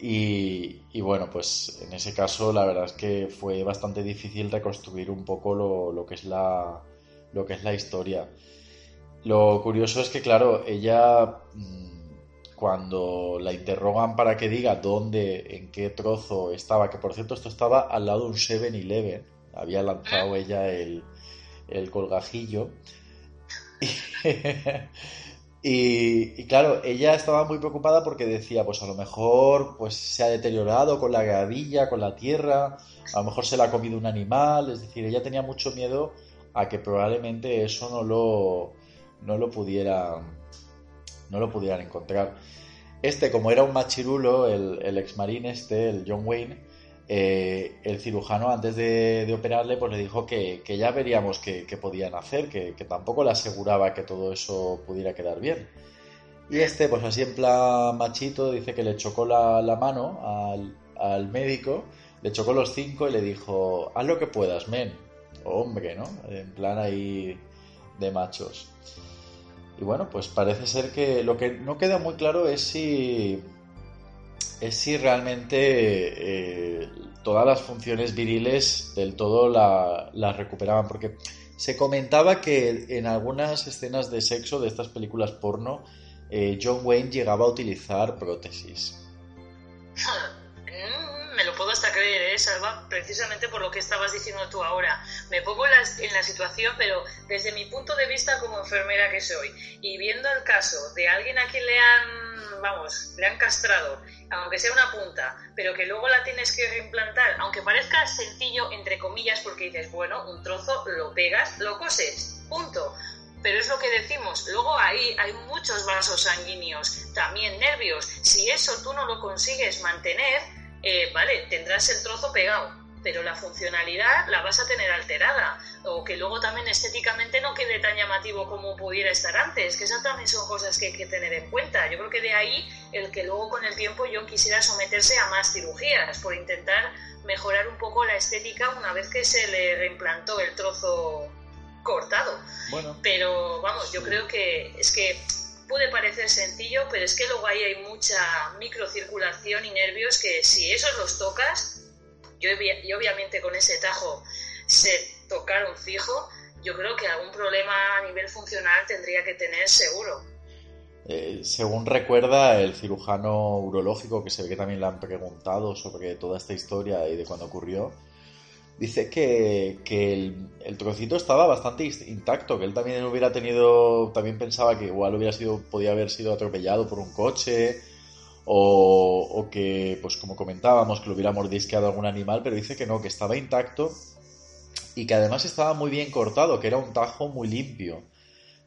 Y, y bueno, pues en ese caso la verdad es que fue bastante difícil reconstruir un poco lo, lo que es la, lo que es la historia. Lo curioso es que, claro, ella mm, cuando la interrogan para que diga dónde, en qué trozo estaba, que por cierto esto estaba al lado de un 7-Eleven, había lanzado ella el, el colgajillo. Y, claro, ella estaba muy preocupada porque decía, pues a lo mejor pues se ha deteriorado con la gravilla, con la tierra, a lo mejor se la ha comido un animal, es decir, ella tenía mucho miedo a que probablemente eso no lo, no lo pudiera, no lo pudieran encontrar. Este, como era un machirulo, el, el ex marín este, el John Wayne, eh, el cirujano antes de, operarle pues le dijo que, que ya veríamos qué, podían hacer, que, tampoco le aseguraba que todo eso pudiera quedar bien. Y este, pues así en plan machito, dice que le chocó la, la mano al, al médico, le chocó los cinco y le dijo, haz lo que puedas, men. Hombre, ¿no? En plan ahí de machos. Y bueno, pues parece ser que lo que no queda muy claro es si es si realmente eh, todas las funciones viriles del todo la- las recuperaban, porque se comentaba que en algunas escenas de sexo de estas películas porno, eh, John Wayne llegaba a utilizar prótesis. Lo puedo hasta creer, ¿eh, Salva? Precisamente por lo que estabas diciendo tú ahora. Me pongo en la situación, pero desde mi punto de vista como enfermera que soy, y viendo el caso de alguien a quien le han, vamos, le han castrado, aunque sea una punta, pero que luego la tienes que reimplantar, aunque parezca sencillo, entre comillas, porque dices, bueno, un trozo lo pegas, lo coses, punto. Pero es lo que decimos, luego ahí hay muchos vasos sanguíneos, también nervios. Si eso tú no lo consigues mantener, eh, vale, tendrás el trozo pegado, pero la funcionalidad la vas a tener alterada. O que luego también estéticamente no quede tan llamativo como pudiera estar antes, que esas también son cosas que hay que tener en cuenta. Yo creo que de ahí el que luego con el tiempo yo quisiera someterse a más cirugías por intentar mejorar un poco la estética una vez que se le reimplantó el trozo cortado. Bueno, Pero vamos, yo creo que es que puede parecer sencillo, pero es que luego ahí hay mucha microcirculación y nervios que si esos los tocas, yo y obviamente con ese tajo se tocaron fijo, yo creo que algún problema a nivel funcional tendría que tener seguro. eh, según recuerda el cirujano urológico, que se ve que también le han preguntado sobre toda esta historia y de cuándo ocurrió, dice que, que el, el trocito estaba bastante intacto, que él también hubiera tenido, también pensaba que igual hubiera sido, podía haber sido atropellado por un coche, o, o que, pues como comentábamos, que lo hubiera mordisqueado algún animal, pero dice que no, que estaba intacto y que además estaba muy bien cortado, que era un tajo muy limpio.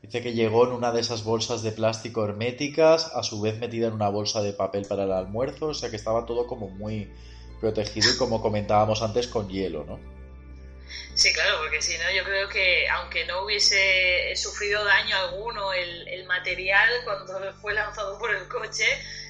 Dice que llegó en una de esas bolsas de plástico herméticas, a su vez metida en una bolsa de papel para el almuerzo, o sea que estaba todo como muy protegido y como comentábamos antes con hielo, ¿no? Sí, claro, porque si no, yo creo que aunque no hubiese sufrido daño alguno el, material cuando fue lanzado por el coche,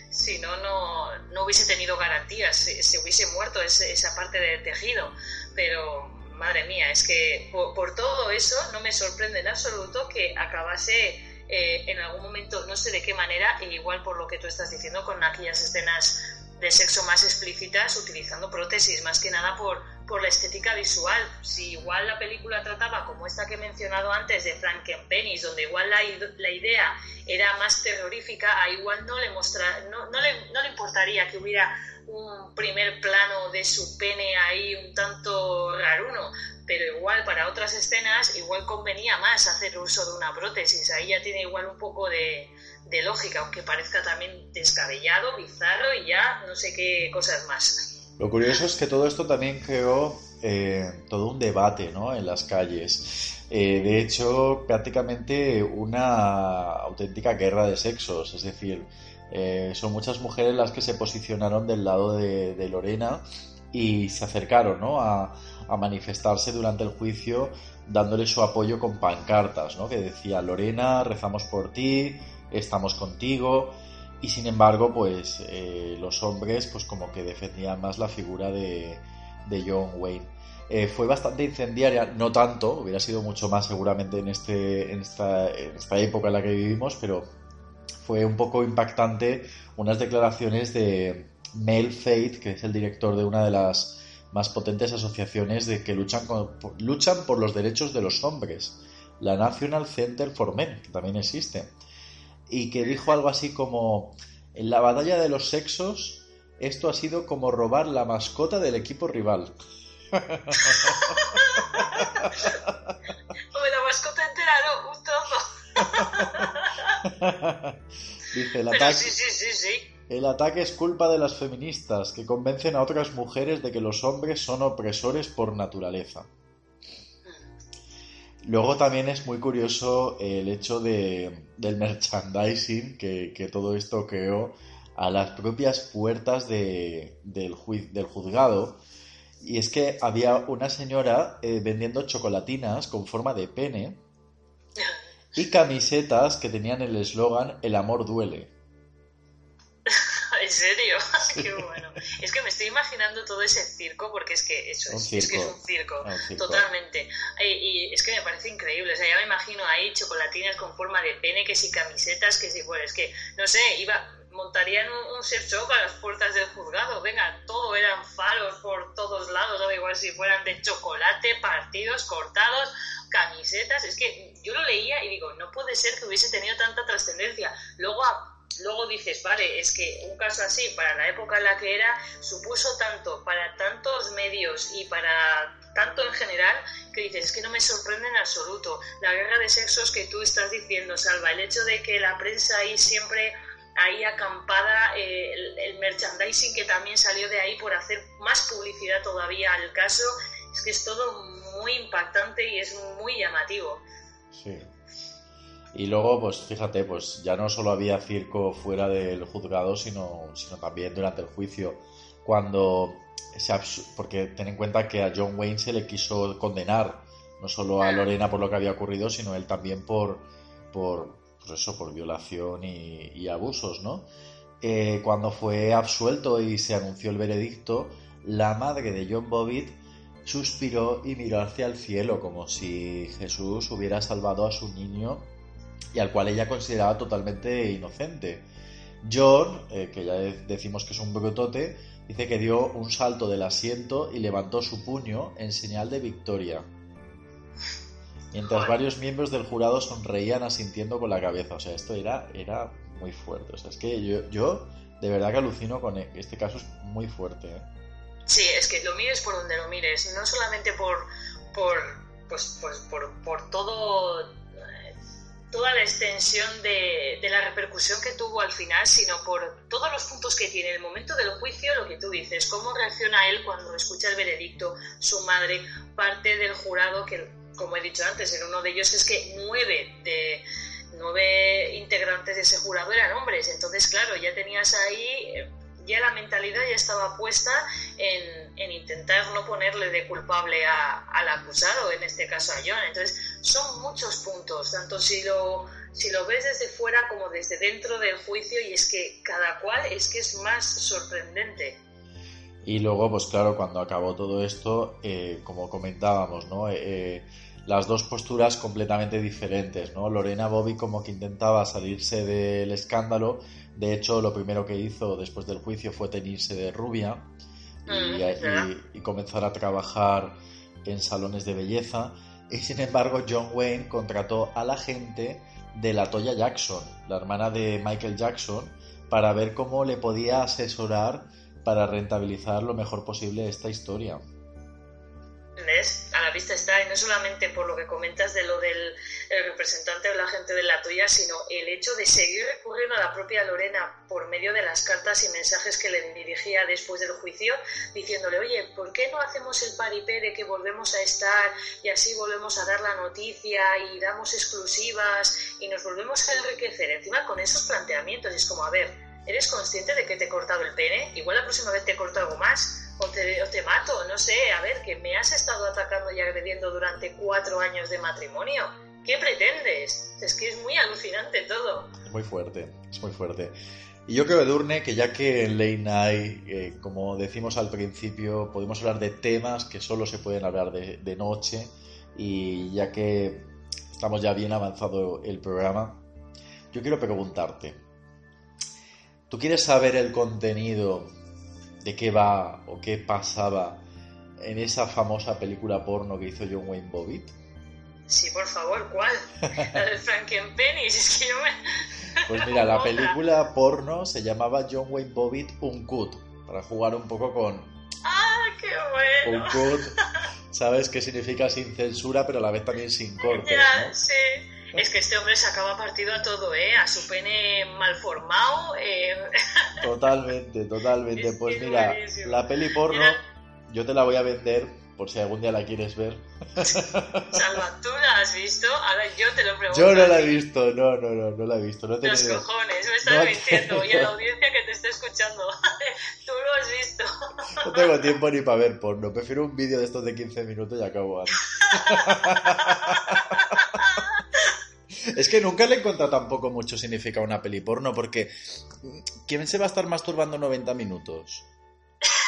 si no, no, no hubiese tenido garantías, se, se hubiese muerto ese- esa parte del tejido. Pero, madre mía, es que por, por todo eso no me sorprende en absoluto que acabase eh, en algún momento, no sé de qué manera, e igual por lo que tú estás diciendo, con aquellas escenas de sexo más explícitas utilizando prótesis, más que nada por, por la estética visual. Si igual la película trataba como esta que he mencionado antes de Frankenpenny, donde igual la idea era más terrorífica, a igual no le, mostra, no, no, le, no le importaría que hubiera un primer plano de su pene ahí un tanto raruno, pero igual para otras escenas igual convenía más hacer uso de una prótesis. Ahí ya tiene igual un poco de, de lógica, aunque parezca también descabellado, bizarro y ya no sé qué cosas más. Lo curioso es que todo esto también creó eh, todo un debate ¿no? en las calles. Eh, de hecho, prácticamente una auténtica guerra de sexos. Es decir, eh, son muchas mujeres las que se posicionaron del lado de, Lorena y se acercaron ¿no? a, a manifestarse durante el juicio dándole su apoyo con pancartas, ¿no? que decía Lorena, rezamos por ti, estamos contigo y sin embargo pues eh, los hombres pues como que defendían más la figura de, de John Wayne. Eh, fue bastante incendiaria, no tanto, hubiera sido mucho más seguramente en, este, en, esta, esta época en la que vivimos, pero fue un poco impactante unas declaraciones de Mel Faith, que es el director de una de las más potentes asociaciones de que luchan, luchan por los derechos de los hombres, la National Center for Men, que también existe, y que dijo algo así como, en la batalla de los sexos, esto ha sido como robar la mascota del equipo rival. Hombre, la mascota entera no, un trozo. Dice, el Pero ataque, sí, sí, sí, sí. el ataque es culpa de las feministas, que convencen a otras mujeres de que los hombres son opresores por naturaleza. Luego también es muy curioso el hecho de, del merchandising que, que todo esto creó a las propias puertas de- del, del juzgado. Y es que había una señora eh, vendiendo chocolatinas con forma de pene y camisetas que tenían el eslogan El amor duele. ¿En serio? Qué bueno. Es que me estoy imaginando todo ese circo porque es que eso es, es que es circo. un circo. Ah, un circo. Totalmente. Y, y es que me parece increíble. O sea, ya me imagino ahí chocolatinas con forma de pene, que si camisetas, que si bueno, es que, no sé, iba montarían un, un sex shop a las puertas del juzgado. Venga, todo eran faros por todos lados, da igual si fueran de chocolate, partidos, cortados, camisetas. Es que yo lo leía y digo, no puede ser que hubiese tenido tanta trascendencia. Luego a- luego dices, vale, es que un caso así, para la época en la que era, supuso tanto para tantos medios y para tanto en general, que dices, es que no me sorprende en absoluto. La guerra de sexos que tú estás diciendo, Salva, el hecho de que la prensa ahí siempre ahí acampada, eh, el, el merchandising que también salió de ahí por hacer más publicidad todavía al caso, es que es todo muy impactante y es muy llamativo. Sí. Y luego, pues fíjate, pues ya no solo había circo fuera del juzgado, sino, sino también durante el juicio, cuando se porque ten en cuenta que a John Wayne se le quiso condenar, no solo a Lorena por lo que había ocurrido, sino él también por, por pues eso, por violación y, y abusos, ¿no? Eh, cuando fue absuelto y se anunció el veredicto, la madre de John Bobbitt suspiró y miró hacia el cielo como si Jesús hubiera salvado a su niño y al cual ella consideraba totalmente inocente. John, eh, que ya de- decimos que es un brutote, dice que dio un salto del asiento y levantó su puño en señal de victoria. Mientras Joder. varios miembros del jurado sonreían asintiendo con la cabeza. O sea, esto era, era muy fuerte. O sea, es que yo, yo de verdad que alucino con e- este caso, es muy fuerte. ¿eh? Sí, es que lo mires por donde lo mires, no solamente por, por, pues, pues, por, por todo, toda la extensión de, de la repercusión que tuvo al final, sino por todos los puntos que tiene. El momento del juicio, lo que tú dices, cómo reacciona él cuando escucha el veredicto, su madre, parte del jurado, que como he dicho antes, en uno de ellos es que nueve de nueve integrantes de ese jurado eran hombres. Entonces, claro, ya tenías ahí, ya la mentalidad ya estaba puesta en, en intentar no ponerle de culpable a- al acusado, en este caso a John. Entonces, son muchos puntos, tanto si lo, si lo ves desde fuera como desde dentro del juicio, y es que cada cual es que es más sorprendente. Y luego, pues claro, cuando acabó todo esto, eh, como comentábamos, ¿no? Eh, eh, las dos posturas completamente diferentes, ¿no? Lorena Bobby como que intentaba salirse del escándalo. De hecho, lo primero que hizo después del juicio fue teñirse de rubia y, Mm, y comenzar a trabajar en salones de belleza. Y sin embargo, John Wayne contrató a la gente de la Toya Jackson, la hermana de Michael Jackson, para ver cómo le podía asesorar para rentabilizar lo mejor posible esta historia. ¿Ves? A la vista está, y no solamente por lo que comentas de lo del el representante o la gente de la tuya, sino el hecho de seguir recurriendo a la propia Lorena por medio de las cartas y mensajes que le dirigía después del juicio, diciéndole, oye, ¿por qué no hacemos el paripé de que volvemos a estar y así volvemos a dar la noticia y damos exclusivas y nos volvemos a enriquecer? Encima con esos planteamientos, es como, a ver, ¿eres consciente de que te he cortado el pene? Igual la próxima vez te corto algo más. O te, mato, no sé, a ver, que me has estado atacando y agrediendo durante cuatro años de matrimonio. ¿Qué pretendes? Es que es muy alucinante todo. Es muy fuerte, es muy fuerte. Y yo creo, Edurne, que ya que en Late Night, eh, como decimos al principio, podemos hablar de temas que solo se pueden hablar de noche, y ya que estamos ya bien avanzado el programa, yo quiero preguntarte, ¿tú quieres saber el contenido de qué va o qué pasaba en esa famosa película porno que hizo John Wayne Bobbitt? Sí, por favor, ¿cuál? La del Frankenpenny, es que yo me... Pues mira, la película porno se llamaba John Wayne Bobbitt Uncut, para jugar un poco con ¡Ah, qué bueno! Uncut, ¿sabes qué significa sin censura, pero a la vez también sin cortes, Ya, ¿no? sí. Es que este hombre sacaba partido a todo, ¿eh? A su pene mal formado. eh, Totalmente, totalmente. Es Pues es mira, buenísimo. la peli porno, yo te la voy a vender por si algún día la quieres ver. Salva, ¿tú la has visto? Ahora yo te lo pregunto. Yo no la he visto, no, no, no, no la he visto. No Los cojones, me estás No mintiendo. Y a la audiencia que te está escuchando, tú lo has visto. No tengo tiempo ni para ver porno. Prefiero un vídeo de estos de 15 minutos y acabo antes. Es que nunca le he encontrado tampoco mucho significado a una peli porno, porque ¿quién se va a estar masturbando 90 minutos?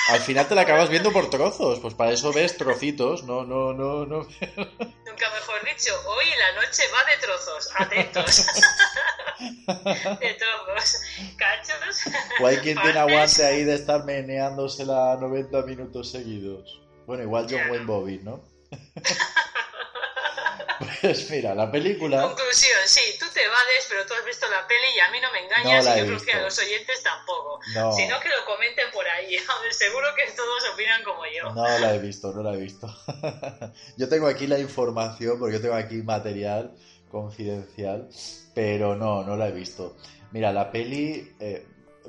Al final te la acabas viendo por trozos, pues para eso ves trocitos, no, no, no, no. Nunca mejor dicho, hoy la noche va de trozos, atentos. de trozos. Cachos. O hay quien tiene aguante ahí de estar meneándosela 90 minutos seguidos. Bueno, igual John. Wayne Bobby, ¿no? Pues mira, la película... Conclusión, sí, tú te vades, pero tú has visto la peli y a mí no me engañas No y yo creo que a los oyentes tampoco. No. Si no, que lo comenten por ahí. A ver, seguro que todos opinan como yo. No la he visto, no la he visto. Yo tengo aquí la información, porque yo tengo aquí material confidencial, pero no, no la he visto. Mira, la peli, eh,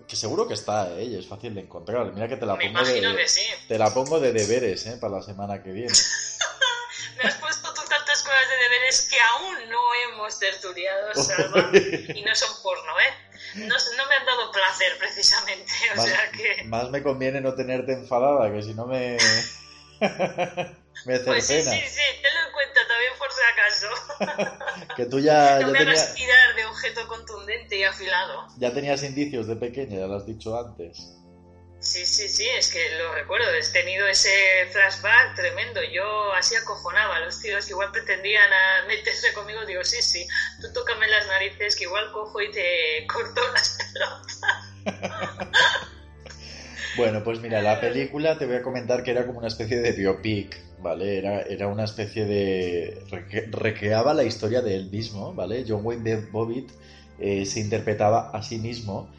que seguro que está, ¿eh? y es fácil de encontrar. Mira que te la Me pongo de, sí. te la pongo de deberes, ¿eh? Para la semana que viene. Deberes que aún no hemos tertuliado, Salva. y no son porno, ¿eh? No, no me han dado placer, precisamente. O Más, sea que. más me conviene no tenerte enfadada, que si no me... me Pues sí, sí, sí, tenlo en cuenta también por si acaso. Que tú ya, No ya, me tenía- hagas tirar de objeto contundente y afilado. ya tenías indicios de pequeña, ya lo has dicho antes. Sí, sí, sí, es que lo recuerdo, he tenido ese flashback tremendo. Yo así acojonaba, los tíos igual pretendían a meterse conmigo, digo, sí, sí, tú tócame las narices que igual cojo y te corto las pelotas. Bueno, pues mira, la película te voy a comentar que era como una especie de biopic, ¿vale? Era, era una especie de... recre- recreaba la historia de él mismo, ¿vale? John Wayne Bobbitt eh, se interpretaba a sí mismo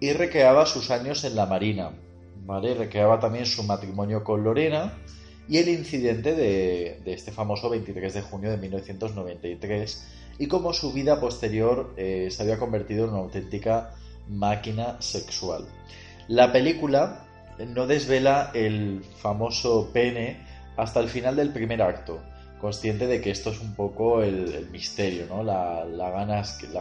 y recreaba sus años en la Marina, ¿vale? Recreaba también su matrimonio con Lorena y el incidente de, este famoso 23 de junio de 1993 y cómo su vida posterior eh, se había convertido en una auténtica máquina sexual. La película no desvela el famoso pene hasta el final del primer acto, consciente de que esto es un poco el, misterio, ¿no? Las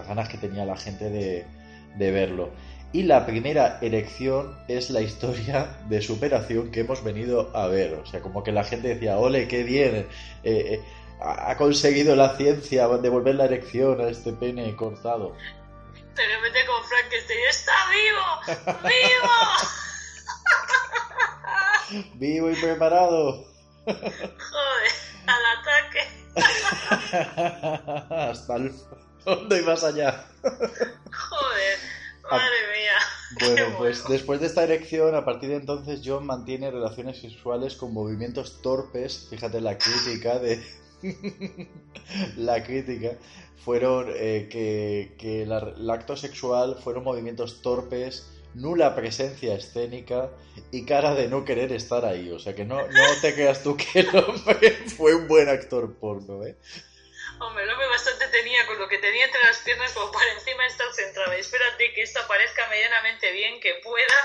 ganas que tenía la gente de verlo. Y la primera erección es la historia de superación que hemos venido a ver. O sea, como que la gente decía, ole, qué bien, eh, eh, ha conseguido la ciencia devolver la erección a este pene cortado. De repente con Frankenstein, ¡está vivo! ¡Vivo! ¡Vivo y preparado! Joder, al ataque. Hasta el fondo y más allá. Joder, madre mía. Bueno, pues después de esta erección, a partir de entonces John mantiene relaciones sexuales con movimientos torpes. Fíjate la crítica de... la crítica fueron eh, que, que la- el acto sexual fueron movimientos torpes, nula presencia escénica y cara de no querer estar ahí. O sea que no, no te creas tú que el hombre fue un buen actor porno, ¿eh? Hombre, el hombre bastante tenía con lo que tenía entre las piernas como para encima estar centrado. Y espérate que esto aparezca medianamente bien, que pueda,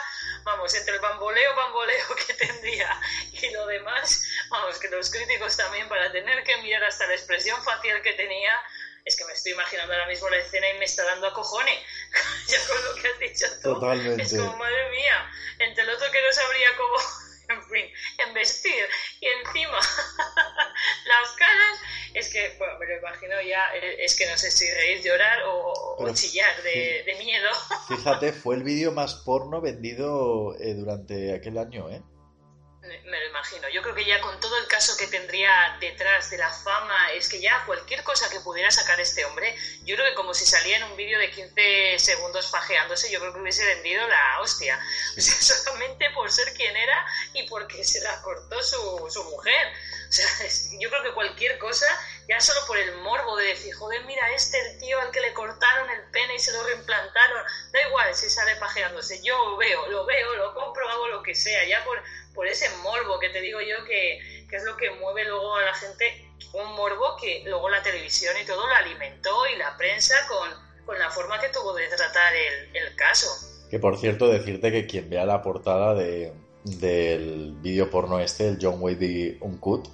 vamos, entre el bamboleo, bamboleo que tendría y lo demás, vamos, que los críticos también para tener que mirar hasta la expresión facial que tenía, es que me estoy imaginando ahora mismo la escena y me está dando a cojones, ya con lo que has dicho tú. Totalmente. Es como, madre mía, entre el otro que no sabría cómo, en fin, en vestir y encima las caras, es que, bueno, me lo imagino ya, eh, es que no sé si reír, llorar o, chillar de, de miedo. Fíjate, fue el vídeo más porno vendido eh, durante aquel año, ¿eh? Me lo imagino. Yo creo que ya con todo el caso que tendría detrás de la fama, es que ya cualquier cosa que pudiera sacar este hombre, yo creo que como si salía en un vídeo de 15 segundos fajeándose, yo creo que hubiese vendido la hostia. O sea, solamente por ser quien era y porque se la cortó su, su mujer. O sea, es- yo creo que cualquier cosa, ya solo por el morbo de decir, joder, mira, este el tío al que le cortaron el pene y se lo reimplantaron, da igual si sale pajeándose, yo lo veo, lo veo, lo compro, hago lo que sea, ya por, por ese morbo que te digo yo que, que es lo que mueve luego a la gente, un morbo que luego la televisión y todo lo alimentó y la prensa con, con la forma que tuvo de tratar el, el caso. Que por cierto, decirte que quien vea la portada de, del vídeo porno este, el John Wayne Uncut,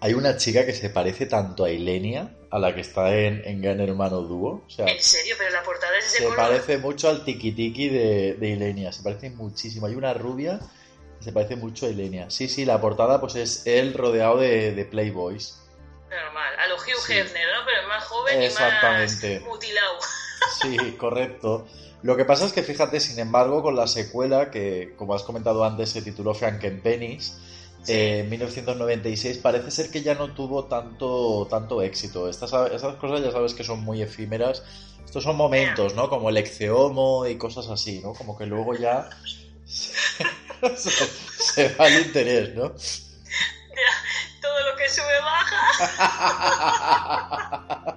hay una chica que se parece tanto a Ilenia, a la que está en, en Gran Hermano Dúo. O sea, En serio, pero la portada es se color. parece mucho al tiki tiki de, de Ilenia, se parece muchísimo. Hay una rubia se parece mucho a Ilenia. Sí, sí, la portada pues es él rodeado de, de Playboys. Normal, a lo Hugh Sí. Hefner, ¿no? Pero más joven y Exactamente. más mutilado. Sí, correcto. Lo que pasa es que fíjate, sin embargo, con la secuela, que como has comentado antes, se tituló Frankenpennies, Sí. eh, en 1996, parece ser que ya no tuvo tanto, tanto éxito. Estas, estas cosas ya sabes que son muy efímeras. Estos son momentos, ¿no? Como el exceomo y cosas así, ¿no? Como que luego ya se, se va el interés, ¿no? Todo lo que sube baja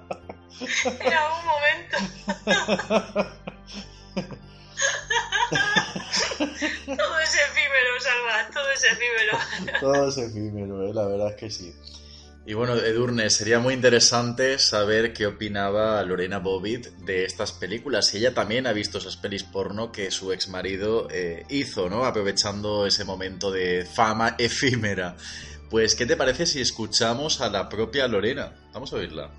en algún momento. todo es efímero, Salva, todo es efímero. Todo es efímero, ¿eh? la verdad es que sí. Y bueno, Edurne, sería muy interesante saber qué opinaba Lorena Bobbitt de estas películas. Ella también ha visto esas pelis porno que su ex marido hizo, ¿no? Aprovechando ese momento de fama efímera. Pues, ¿qué te parece si escuchamos a la propia Lorena? Vamos a oírla.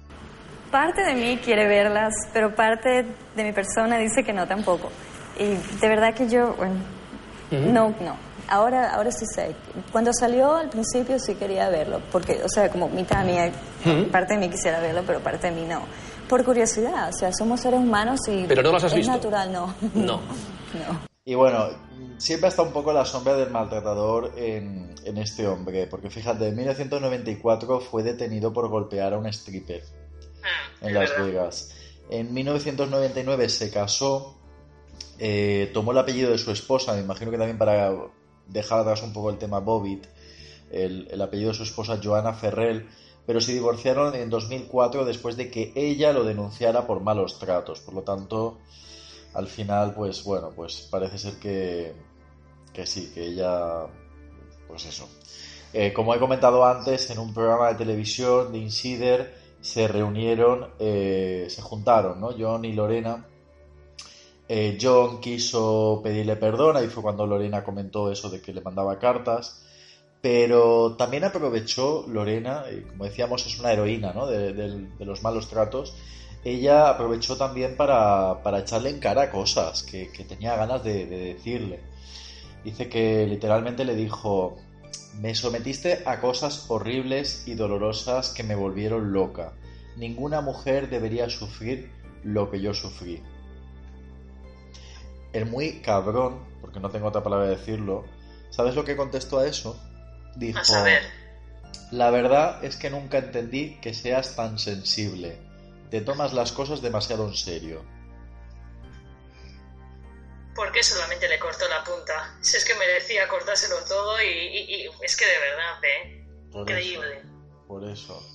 Parte de mí quiere verlas, pero parte de mi persona dice que no tampoco. Y de verdad que yo, bueno, no, no. Ahora, ahora sí sé. Cuando salió al principio sí quería verlo, porque, o sea, como mitad mía, parte de mí quisiera verlo, pero parte de mí no. Por curiosidad, o sea, somos seres humanos y Pero no las has es visto. natural, no. No. no. Y bueno, siempre está un poco la sombra del maltratador en, en este hombre, porque fíjate, en 1994 fue detenido por golpear a un stripper. Mm, en Las. Vegas. En 1999 se casó, eh, tomó el apellido de su esposa, me imagino que también para dejar atrás un poco el tema Bobbitt, el, el apellido de su esposa Joanna Ferrell, pero se divorciaron en 2004 después de que ella lo denunciara por malos tratos. Por lo tanto, al final, pues bueno, pues parece ser que, que sí, que ella, pues eso. Eh, como he comentado antes, en un programa de televisión de Insider se reunieron, eh, se juntaron, ¿no? John y Lorena. Eh, John quiso pedirle perdón, ahí fue cuando Lorena comentó eso de que le mandaba cartas, pero también aprovechó Lorena, y como decíamos, es una heroína, ¿no? De, los malos tratos. Ella aprovechó también para, para echarle en cara cosas que, tenía ganas de decirle. Dice que literalmente le dijo, me sometiste a cosas horribles y dolorosas que me volvieron loca. Ninguna mujer debería sufrir lo que yo sufrí. El muy cabrón, porque no tengo otra palabra de decirlo, ¿sabes lo que contestó a eso? Dijo, A saber, la verdad es que nunca entendí que seas tan sensible. Te tomas las cosas demasiado en serio. ¿por qué solamente le cortó la punta? Si es que merecía cortárselo todo y, y- y es que de verdad, ¿eh? Por Increíble. eso, por eso.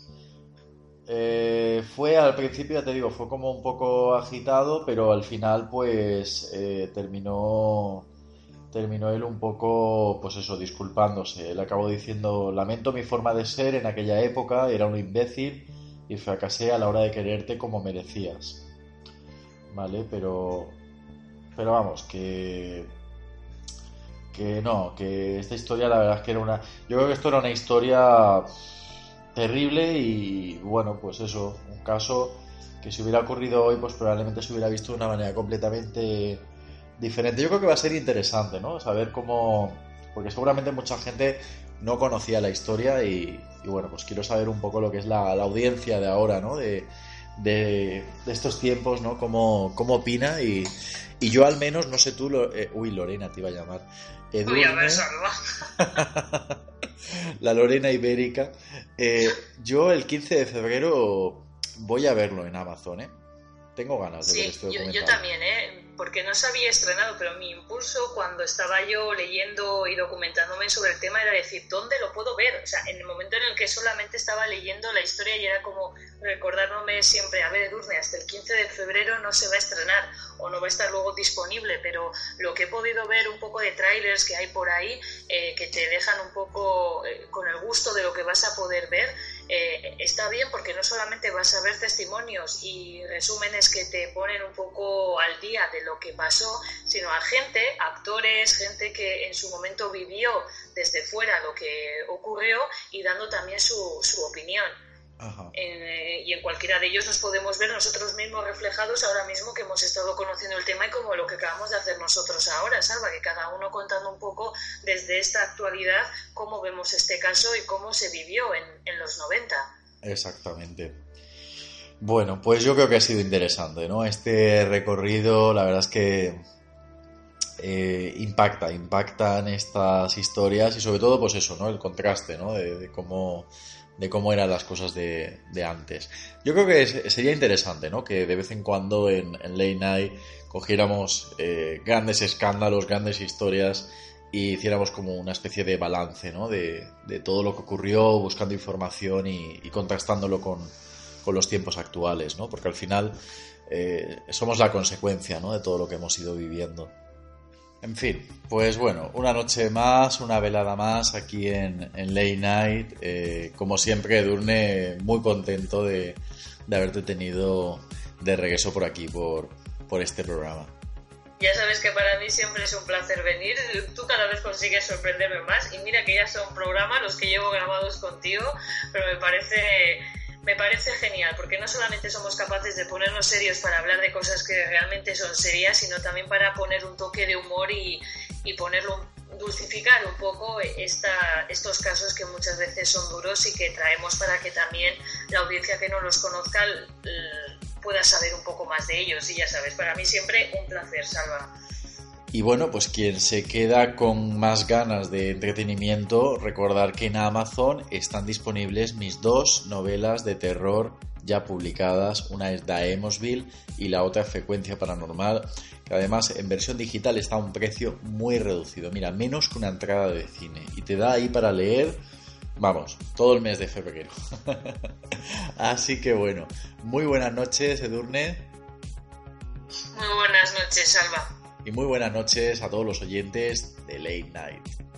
Eh, fue al principio, ya te digo, fue como un poco agitado, pero al final, pues eh, terminó, terminó él un poco, pues eso, disculpándose. Él acabó diciendo: Lamento mi forma de ser en aquella época, era un imbécil y fracasé a la hora de quererte como merecías. Vale, pero, pero vamos, que que no, que esta historia la verdad es que era una... Yo creo que esto era una historia terrible y bueno, pues eso, un caso que si hubiera ocurrido hoy pues probablemente se hubiera visto de una manera completamente diferente. Yo creo que va a ser interesante, ¿no? Saber cómo... Porque seguramente mucha gente no conocía la historia y, y bueno, pues quiero saber un poco lo que es la, la audiencia de ahora, ¿no? De, de, de estos tiempos, ¿no? Cómo, cómo opina y, y yo al menos, no sé tú, lo- eh, uy, Lorena te iba a llamar. Uy, a Edurne, ver, la Lorena Ibérica. Eh, yo el 15 de febrero voy a verlo en Amazon, ¿eh? Tengo ganas de ver este yo, yo documental. también, ¿eh? Porque no se había estrenado, pero mi impulso cuando estaba yo leyendo y documentándome sobre el tema era decir, ¿dónde lo puedo ver? O sea, en el momento en el que solamente estaba leyendo la historia y era como recordándome siempre, a ver, Edurne, hasta el 15 de febrero no se va a estrenar o no va a estar luego disponible, pero lo que he podido ver un poco de trailers que hay por ahí, eh, que te dejan un poco eh, con el gusto de lo que vas a poder ver, eh, está bien porque no solamente vas a ver testimonios y resúmenes que te ponen un poco al día de lo que pasó, sino a gente, actores, gente que en su momento vivió desde fuera lo que ocurrió y dando también su, su opinión. Eh, y en cualquiera de ellos nos podemos ver nosotros mismos reflejados ahora mismo que hemos estado conociendo el tema y como lo que acabamos de hacer nosotros ahora, Salva, que cada uno contando un poco desde esta actualidad cómo vemos este caso y cómo se vivió en, en los 90. Exactamente. Bueno, pues yo creo que ha sido interesante, ¿no? Este recorrido, la verdad es que eh, impacta, impactan estas historias y sobre todo, pues eso, ¿no? El contraste, ¿no? De, de cómo de cómo eran las cosas de, de antes. Yo creo que sería interesante, ¿no? Que de vez en cuando en, en Late Night cogiéramos eh, grandes escándalos, grandes historias y hiciéramos como una especie de balance, ¿no? De, de todo lo que ocurrió, buscando información y, y contrastándolo con, con los tiempos actuales, ¿no? Porque al final eh, somos la consecuencia, ¿no? De todo lo que hemos ido viviendo. En fin, pues bueno, una noche más, una velada más aquí en, en Late Night. Eh, como siempre, Durne, muy contento de, de haberte tenido de regreso por aquí, por, por este programa. Ya sabes que para mí siempre es un placer venir, tú cada vez consigues sorprenderme más y mira que ya son programas los que llevo grabados contigo, pero me parece me parece genial porque no solamente somos capaces de ponernos serios para hablar de cosas que realmente son serias, sino también para poner un toque de humor y, y ponerlo dulcificar un poco esta, estos casos que muchas veces son duros y que traemos para que también la audiencia que no los conozca pueda saber un poco más de ellos. Y ya sabes, para mí siempre un placer, Salva. Y bueno, pues quien se queda con más ganas de entretenimiento, recordar que en Amazon están disponibles mis dos novelas de terror ya publicadas. Una es Daemosville y la otra Frecuencia Paranormal, que además en versión digital está a un precio muy reducido. Mira, menos que una entrada de cine. Y te da ahí para leer, vamos, todo el mes de febrero. Así que bueno, muy buenas noches, Edurne. Muy buenas noches, Salva. Y muy buenas noches a todos los oyentes de Late Night.